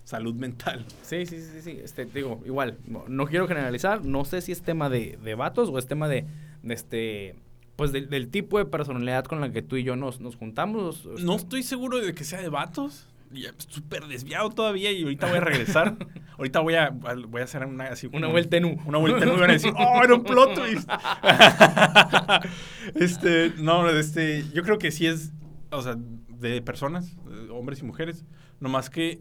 salud mental. Sí, sí, sí, sí. Este, digo, igual, no, no quiero generalizar. No sé si es tema de, de vatos o es tema de, de este, pues del- del tipo de personalidad con la que tú y yo nos, nos juntamos. No estoy seguro de que sea de vatos. Ya, Súper desviado todavía y ahorita voy a regresar. ahorita voy a, voy a hacer una así Una vuelta en U. Una vuelta en U y van a decir, ¡oh, era un plot twist! este, no, este, yo creo que sí es, o sea, de personas, eh, hombres y mujeres. Nomás que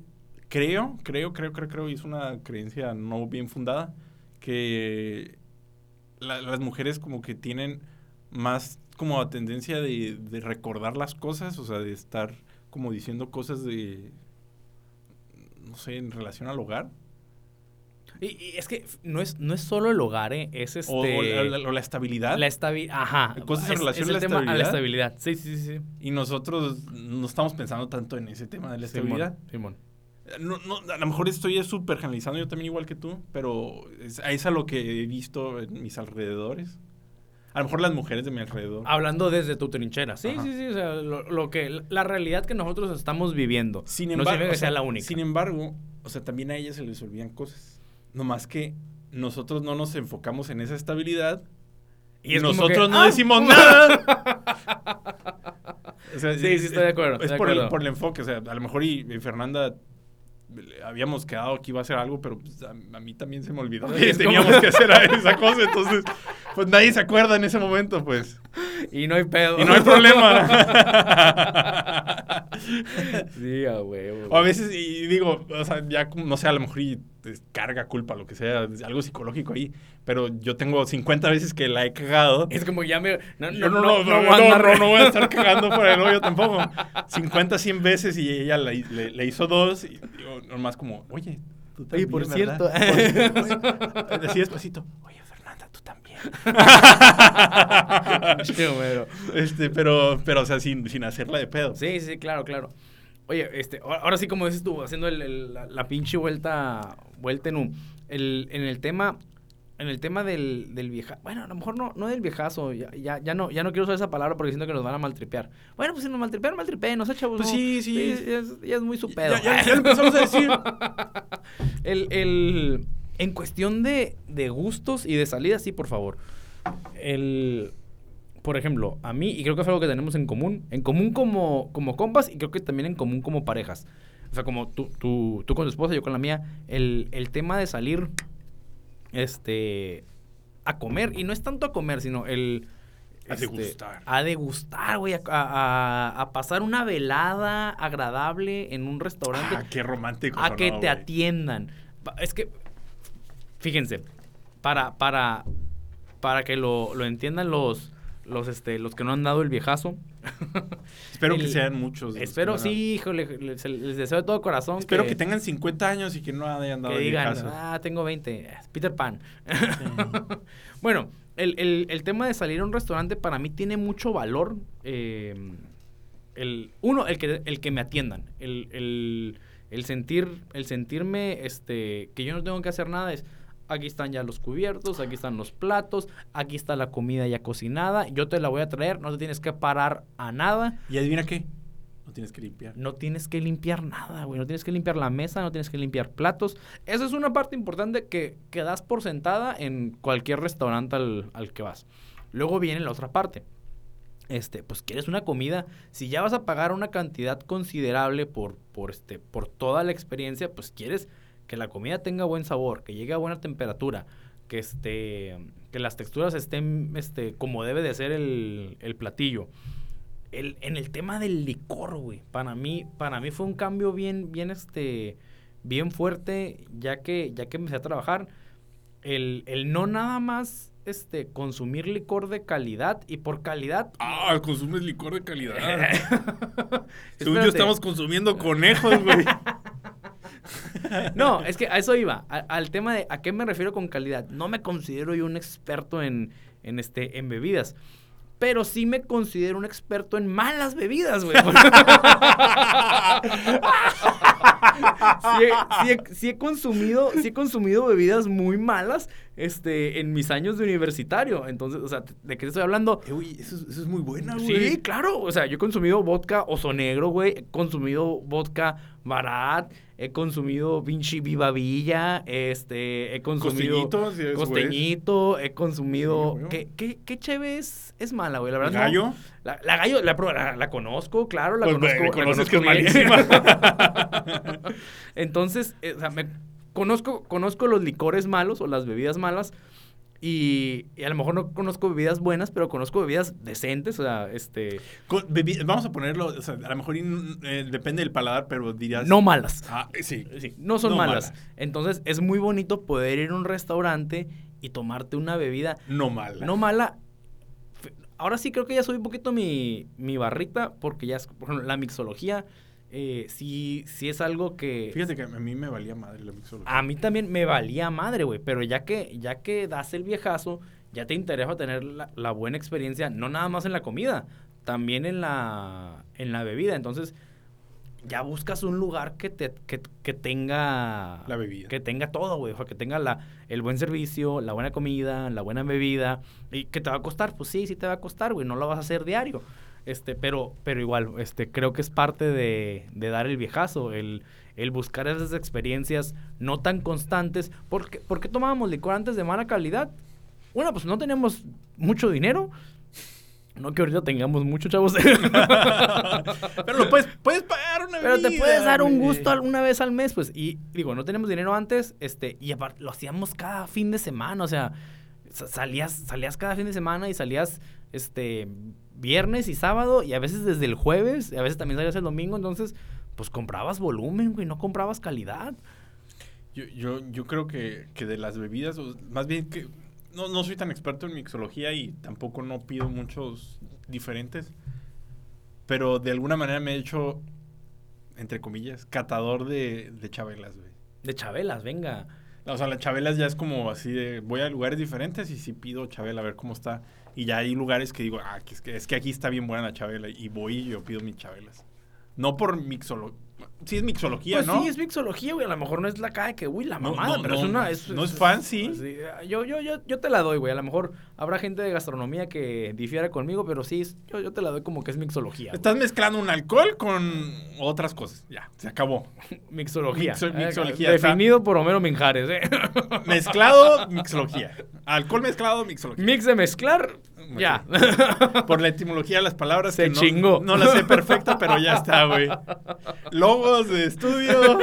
creo, creo, creo, creo, creo, y es una creencia no bien fundada, que la- las mujeres como que tienen más como tendencia de, de recordar las cosas, o sea, de estar como diciendo cosas de, no sé, en relación al hogar. Y, y es que no es, no es solo el hogar, ¿eh? Es este... O, o la, o la estabilidad. La estabilidad. Ajá. Cosas en Es- relación es a la el tema a la estabilidad. estabilidad. Sí, sí, sí. sí. Y nosotros no estamos pensando tanto en ese tema de la estabilidad. Simón. No, no, a lo mejor estoy súper generalizando yo también igual que tú, pero es, es a lo que he visto en mis alrededores. A lo mejor las mujeres de mi alrededor. Hablando desde tu trinchera. Sí, Ajá. sí, sí. O sea, lo, lo que, la realidad que nosotros estamos viviendo. Sin no embargo, significa que o sea, sea la única. Sin embargo, o sea, también a ellas se les olvidan cosas. No más que nosotros no nos enfocamos en esa estabilidad y, nosotros que, no ¡ah! decimos nada. O sea, Sí, sí, estoy de acuerdo, Es de por el, por el enfoque. O sea, a lo mejor y, y Fernanda habíamos quedado que iba a hacer algo, pero pues, a, a mí también se me olvidó que teníamos que hacer esa cosa. Entonces, pues nadie se acuerda en ese momento, pues. Y no hay pedo. Y no hay problema. sí, a huevo. O a veces, y digo, o sea, ya, como, no sé, a lo mejor y carga culpa, lo que sea, algo psicológico ahí. Pero yo tengo 50 veces que la he cagado. Es como ya me. No, no, no, no, no, voy a no, andar- no, no voy a estar cagando por el hoyo tampoco. 50, 100 veces y ella le, le- le hizo dos. Y digo, nomás como, oye, tú Oye, también, por ¿verdad? cierto. Por- oye, Así despacito. Oye, tú también. Este, pero, pero, o sea, sin, sin hacerla de pedo. Sí, sí, claro, claro. Oye, este, ahora sí, como dices tú, haciendo el- el- la, la pinche vuelta, vuelta en un, el, en el tema, en el tema del, del vieja, bueno, a lo mejor no, no del viejazo, ya, ya, ya no, ya no quiero usar esa palabra porque siento que nos van a maltripear. Bueno, pues si nos maltripean, maltripean, no sé, chavos. Pues no. sí, sí. Ya es, muy su pedo. Ya, ya- ya lo empezamos a decir. el, el, en cuestión de, de gustos y de salidas, sí, por favor. El, por ejemplo, a mí, y creo que es algo que tenemos en común, en común como, como compas y creo que también en común como parejas. O sea, como tú, tú, tú con tu esposa, yo con la mía, el, el tema de salir este, a comer, y no es tanto a comer, sino el... A este, degustar. A degustar, güey, a, a- a pasar una velada agradable en un restaurante Ah, qué romántico. a que te atiendan. Es que, fíjense, para, para, para que lo, lo entiendan los, los, este, los que no han dado el viejazo. Espero que el- sean muchos. que Espero, sí, híjole, les, les deseo de todo corazón. Espero que, tengan 50 años y que no hayan dado que el digan, viejazo. ah, tengo 20, es Peter Pan. bueno, el, el- el tema de salir a un restaurante para mí tiene mucho valor. eh, el, uno, el que, el que me atiendan. El, el- el sentir, el sentirme este, que yo no tengo que hacer nada es. Aquí están ya los cubiertos, aquí están los platos, aquí está la comida ya cocinada, yo te la voy a traer, no te tienes que parar a nada. ¿Y adivina qué? No tienes que limpiar. No tienes que limpiar nada, güey. No tienes que limpiar la mesa, no tienes que limpiar platos. Esa es una parte importante que, que das por sentada en cualquier restaurante al, al que vas. Luego viene la otra parte. Este, pues quieres una comida. Si ya vas a pagar una cantidad considerable por, por, este, por toda la experiencia, pues quieres que la comida tenga buen sabor, que llegue a buena temperatura, que, este, que las texturas estén este, como debe de ser el, el platillo el, en el tema del licor, güey, para mí, para mí fue un cambio bien, bien, este, bien fuerte, ya que, ya que empecé a trabajar, el, el no nada más este, consumir licor de calidad y por calidad... Ah, consumes licor de calidad. Según yo estamos consumiendo conejos, güey. No, es que a eso iba, a- al tema de a qué me refiero con calidad. No me considero yo un experto en, en, este, en bebidas. Pero sí me considero un experto en malas bebidas, güey. sí, he, sí he- sí he consumido, sí he consumido bebidas muy malas este, en mis años de universitario. Entonces, o sea, ¿de qué te estoy hablando? Eh, güey, eso, es- eso es muy buena, güey. Sí, claro. O sea, yo he consumido vodka oso negro, güey. He consumido vodka barat. He consumido pinche viva villa. Este, he consumido Costeñito, costeñito. He consumido. Sí. ¿Qué, qué, qué cheve es, es mala, güey? La verdad. no. ¿Gallo? La, la gallo, la, la, la conozco, claro. La Pues, conozco. la conoces que conozco es malísima. Entonces, eh, o sea, me conozco, conozco los licores malos o las bebidas malas. Y, y a lo mejor no conozco bebidas buenas, pero conozco bebidas decentes. O sea, este. Con- bebi- Vamos a ponerlo, o sea, a lo mejor in- eh, depende del paladar, pero dirías... No malas. Ah, sí. Sí, no son No malas. malas. Entonces, es muy bonito poder ir a un restaurante y tomarte una bebida No mala. no mala. Ahora sí creo que ya subí un poquito mi, mi barrita, porque ya es, por ejemplo, la mixología, eh, sí, sí es algo que... Fíjate que a mí me valía madre la mixología. A mí también me valía madre, güey. Pero ya que, ya que das el viejazo, ya te interesa tener la, la buena experiencia, no nada más en la comida, también en la, en la bebida. Entonces, ya buscas un lugar que te, que, que tenga. La bebida. Que tenga todo, güey. O sea, que tenga la, el buen servicio, la buena comida, la buena bebida. ¿Y que te va a costar? Pues sí, sí te va a costar, güey. No lo vas a hacer diario. Este, pero, pero igual, este, creo que es parte de, de dar el viejazo, el, el buscar esas experiencias no tan constantes. ¿Por qué, por qué tomábamos licor antes de mala calidad? Una, pues no teníamos mucho dinero. No que ahorita tengamos mucho, chavos. pero lo puedes, puedes pagar una Pero te puedes dar un gusto alguna vez al mes, pues. Y digo, no tenemos dinero antes, este, y aparte lo hacíamos cada fin de semana, o sea, sa- salías, salías cada fin de semana y salías, este, viernes y sábado, y a veces desde el jueves, y a veces también salías el domingo, entonces, pues comprabas volumen, güey, no comprabas calidad. Yo, yo, yo creo que, que de las bebidas, más bien que no, no soy tan experto en mixología y tampoco no pido muchos diferentes, pero de alguna manera me he hecho, entre comillas, catador de, de chabelas, güey. De chabelas, venga. O sea, las chabelas ya es como así de, voy a lugares diferentes y si pido chabela a ver cómo está. Y ya hay lugares que digo, ah, es, que es que aquí está bien buena la chabela y voy y yo pido mis chabelas. No por mixología, sí es mixología, Pues ¿no? sí, es mixología, güey. A lo mejor no es la cara de que, uy, la mamada, no, pero es una. no es fancy. sí, yo, yo, yo, yo te la doy, güey. A lo mejor habrá gente de gastronomía que difiera conmigo, pero sí, es- yo, yo te la doy como que es mixología. güey. Estás mezclando un alcohol con otras cosas. Ya, se acabó. Mixología. Mixo- Eh, mixología, Definido por Homero Minjares, ¿eh? Mezclado, mixología. Alcohol mezclado, mixología. Mix de mezclar, ya. Por la etimología de las palabras. Se que no, chingó. No la sé perfecta, pero ya está, güey. Logos de estudio.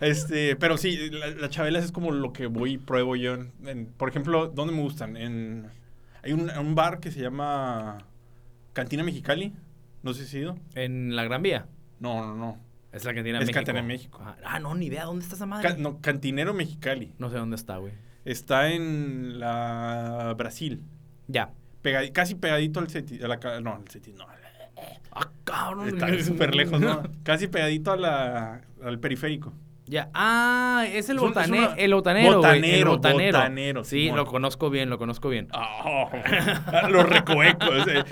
Este, pero sí, la, la chabelas es como lo que voy y pruebo yo. en- en- por ejemplo, ¿dónde me gustan? En, hay un, un bar que se llama Cantina Mexicali. No sé si has ido. en la Gran Vía. No, no, no. Es la cantina Es México. Cantina de México. Ah, Ah, no, ni idea. ¿Dónde está esa madre? Ca- no, Cantinero Mexicali. no sé dónde está, güey. Está en la Brasil. Ya. Pegadi- casi pegadito al Ceti. a la no, al Ceti, no. Ah, cabrón. Está súper lejos, ¿no? Casi pegadito a la, al periférico. Ya. Ah, es el, botane- es una- el botanero. El Botanero, Sí, Simón. lo conozco bien, lo conozco bien. Oh, los recovecos. eh,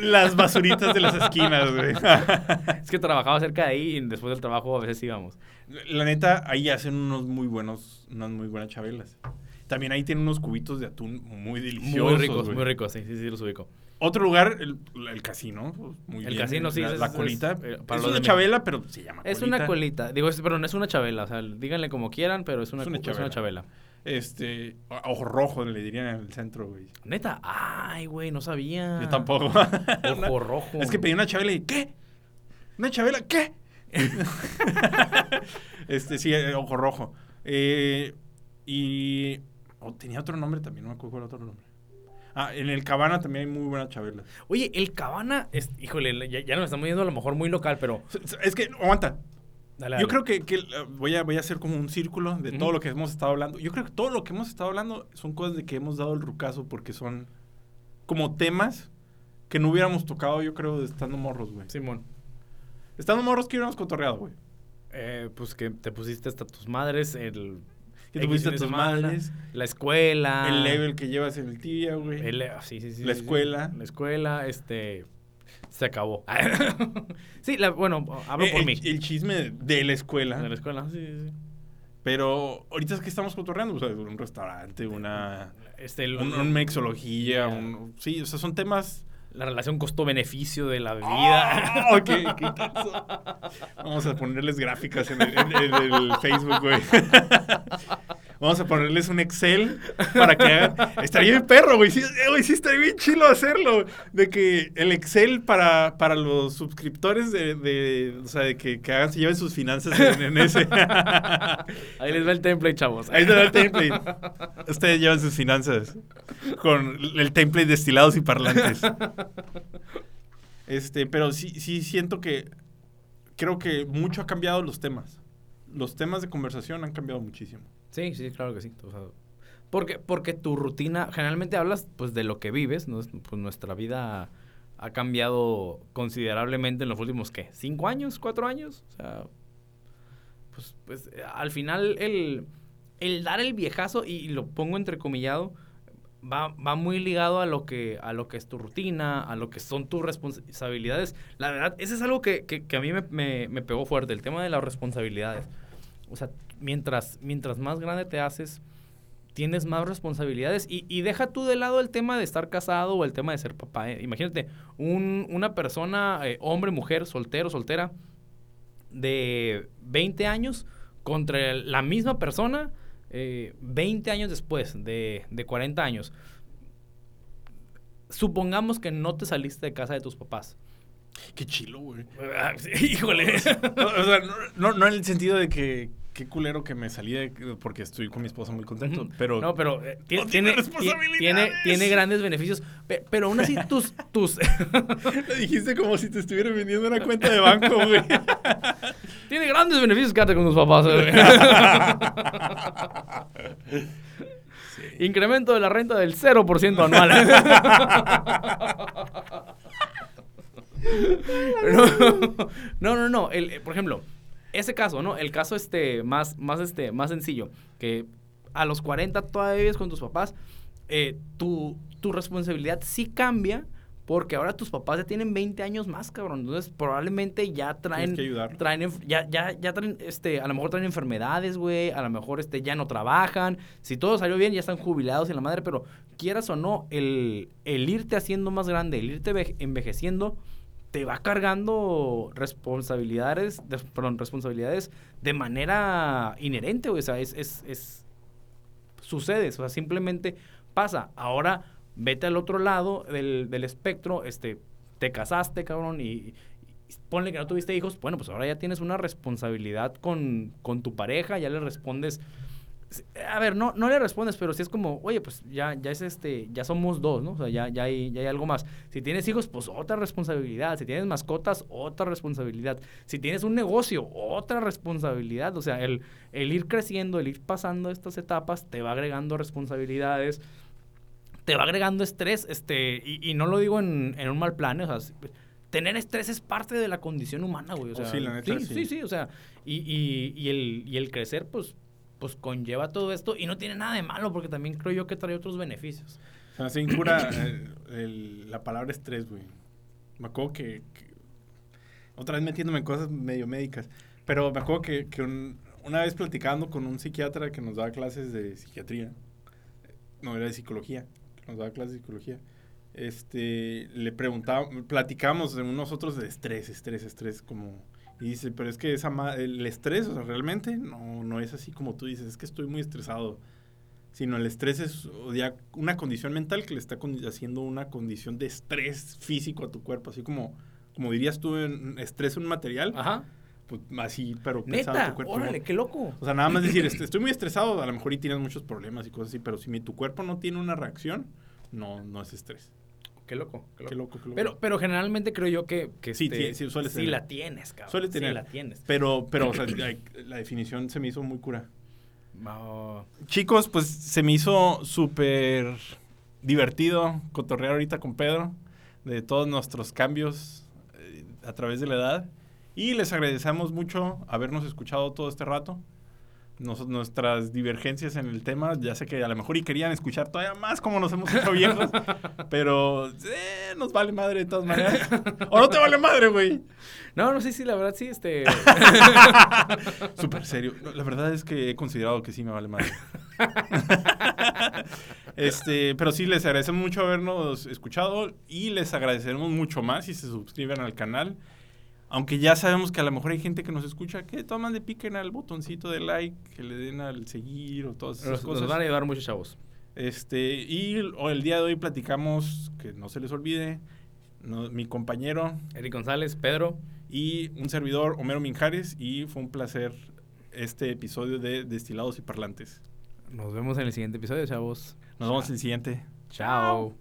las basuritas de las esquinas, güey. Es que trabajaba cerca de ahí y después del trabajo a veces íbamos. La neta, ahí hacen unos muy buenos, unas muy buenas chabelas. También ahí tienen unos cubitos de atún muy deliciosos. Muy ricos, muy ricos, sí, sí, sí, los ubico. Otro lugar, el, el casino. Muy El bien, casino, sí, La, es- la es- colita. es, eh, para es una de chabela, pero se llama Es colita. una colita. Digo, es- pero no es una chabela. O sea, díganle como quieran, pero es una, Es una es una chabela. Este, ojo rojo le dirían en el centro, güey. Neta, ay, güey, no sabía. Yo tampoco. Ojo rojo. Es que pedí una chabela y ¿qué? ¿Una chabela? ¿Qué? este, sí, eh, ojo rojo. Eh, y oh, tenía otro nombre también, no me acuerdo cuál otro nombre. Ah, en el Cabana también hay muy buena chabela. Oye, el Cabana, es, híjole, ya, ya nos estamos yendo a lo mejor muy local, pero Es que, aguanta. Dale, Yo creo que, que, eh, voy, a, voy a hacer como un círculo de todo lo que hemos estado hablando. Yo creo que todo lo que hemos estado hablando son cosas de que hemos dado el rucazo porque son como temas que no hubiéramos tocado, yo creo, de estando morros, güey. Simón. Estando morros que hubiéramos cotorreado, güey. Eh, pues que te pusiste hasta tus madres, el... Que te X pusiste a fin de tus madres, La escuela. el level que llevas en el tibia, güey. el- ah, sí, sí, sí, La sí, sí. escuela. La escuela, este... Se acabó. sí, la, bueno, hablo Eh, por el, mí. el chisme de la escuela. De la escuela, sí, sí, sí. Pero ahorita es que estamos cotorreando, o sea, un restaurante, una... Este, el- Un, un mexología, un... Sí, o sea, son temas... La relación costo-beneficio de la bebida. ¡Ah! qué- qué! Vamos a ponerles gráficas en el, en- en el Facebook, güey. Vamos a ponerles un Excel para que hagan... Estaría bien perro, güey. Sí, eh, güey, sí estaría bien chilo hacerlo. De que el Excel para, para los suscriptores de, de- O sea, de que, que hagan, se lleven sus finanzas en, en ese... Ahí les va el template, chavos. Ahí está el template. Ustedes llevan sus finanzas con el template de estilados y parlantes. Este, pero sí, sí siento que creo que mucho ha cambiado los temas. Los temas de conversación han cambiado muchísimo. Sí, sí, claro que sí. Porque, porque tu rutina, generalmente hablas pues de lo que vives, ¿no? Pues nuestra vida ha cambiado considerablemente en los últimos, ¿qué? ¿Cinco años? ¿Cuatro años? O sea, pues, pues al final el, el dar el viejazo, y lo pongo entrecomillado, va, va muy ligado a lo, que, a lo que es tu rutina, a lo que son tus responsabilidades. La verdad, eso es algo que, que- que a mí me, me- me pegó fuerte, el tema de las responsabilidades. O sea, mientras, mientras más grande te haces, tienes más responsabilidades. Y, y deja tú de lado el tema de estar casado o el tema de ser papá. ¿eh? Imagínate, un- una persona, eh, hombre, mujer, soltero, soltera, de 20 años contra la misma persona eh, 20 años después, de, de 40 años. Supongamos que no te saliste de casa de tus papás. Qué chilo, güey. Ah, Híjole. O sea, no, no, no en el sentido de que qué culero que me salí de- porque estoy con mi esposa muy contento, pero... No, pero eh, tiene, tiene tiene, responsabilidades. tiene, tiene grandes beneficios. Pe- Pero, aún así, tus... tus Lo dijiste como si te estuvieran vendiendo una cuenta de banco, güey. tiene grandes beneficios quedarte con tus papás. eh. Incremento de la renta del 0% anual. no, no, no, no. El, eh, por ejemplo, ese caso, ¿no? El caso este más, más, este, más sencillo, que a los 40 todavía vives con tus papás, eh, tu, tu responsabilidad sí cambia porque ahora tus papás ya tienen 20 años más, cabrón. Entonces, probablemente ya traen... Que ayudar. Traen, ya, ya, ya traen, este, a lo mejor traen enfermedades, güey, a lo mejor, este, ya no trabajan. Si todo salió bien, ya están jubilados en la madre, pero quieras o no, el, el irte haciendo más grande, el irte ve- envejeciendo, te va cargando responsabilidades, des- perdón, responsabilidades de manera inherente. O sea, es, es, es, sucede, o sea, simplemente pasa. Ahora, vete al otro lado del, del espectro, este, te casaste, cabrón, y, y ponle que no tuviste hijos, bueno, pues ahora ya tienes una responsabilidad con, con tu pareja, ya le respondes. A ver, no, no le respondes, pero sí es como, oye, pues ya, ya es este, ya somos dos, ¿no? O sea, ya, ya, hay, ya hay algo más. Si tienes hijos, pues otra responsabilidad. Si tienes mascotas, otra responsabilidad. Si tienes un negocio, otra responsabilidad. O sea, el, el ir creciendo, el ir pasando estas etapas, te va agregando responsabilidades te va agregando estrés, este, y, y no lo digo en, en un mal plan, o sea, tener estrés es parte de la condición humana, güey. O Oh, sea, sí, la neta, sí, sí. sí, sí, o sea, y, y, y el, y el crecer, pues, pues conlleva todo esto, y no tiene nada de malo, porque también creo yo que trae otros beneficios. O sea, se cura el- el- la palabra estrés, güey. Me acuerdo que, Otra vez metiéndome en cosas medio médicas. Pero me acuerdo que, que un- una vez platicando con un psiquiatra que nos daba clases de psiquiatría. No, era de psicología. Que nos daba clases de psicología. Este, le preguntaba, platicamos de nosotros de estrés, estrés, estrés, como... Y dice, pero es que esa el estrés, o sea, realmente no, no es así como tú dices, es que estoy muy estresado sino el estrés es ya una condición mental que le está haciendo una condición de estrés físico a tu cuerpo, así como, como dirías tú, en estrés un material, Ajá. pues así, pero pesado Neta, tu cuerpo. órale, ¿no? qué loco. O sea, nada más decir, este, estoy muy estresado, a lo mejor y tienes muchos problemas y cosas así, pero si mi, tu cuerpo no tiene una reacción, no, no es estrés. Qué loco. Qué loco. Qué loco, qué loco. Pero, pero generalmente creo yo que, que Sí, este, sí, sí, suele sí tener. la tienes, cabrón. Suele tener. Sí la tienes. Pero, pero, o sea, la, la definición se me hizo muy cura. Oh, Chicos, pues se me hizo súper divertido cotorrear ahorita con Pedro de todos nuestros cambios eh, a través de la edad. Y les agradecemos mucho habernos escuchado todo este rato. Nos- nuestras divergencias en el tema, ya sé que a lo mejor y querían escuchar todavía más como nos hemos hecho viejos, pero eh, nos vale madre de todas maneras. ¿O no te vale madre, güey? No, no, sí, sí, la verdad sí, este... Súper serio. No, la verdad es que he considerado que sí me vale madre. este, pero sí, les agradecemos mucho habernos escuchado y les agradeceremos mucho más si se suscriben al canal. Aunque ya sabemos que a lo mejor hay gente que nos escucha, que toman de piquen al botoncito de like, que le den al seguir o todas esas cosas. nos van a ayudar muchos chavos. Este, y o- el día de hoy platicamos, que no se les olvide, no- mi compañero Eric González, Pedro. y un servidor, Homero Minjares, y fue un placer este episodio de Destilados y Parlantes. Nos vemos en el siguiente episodio, chavos. Nos vemos en el siguiente. Chao.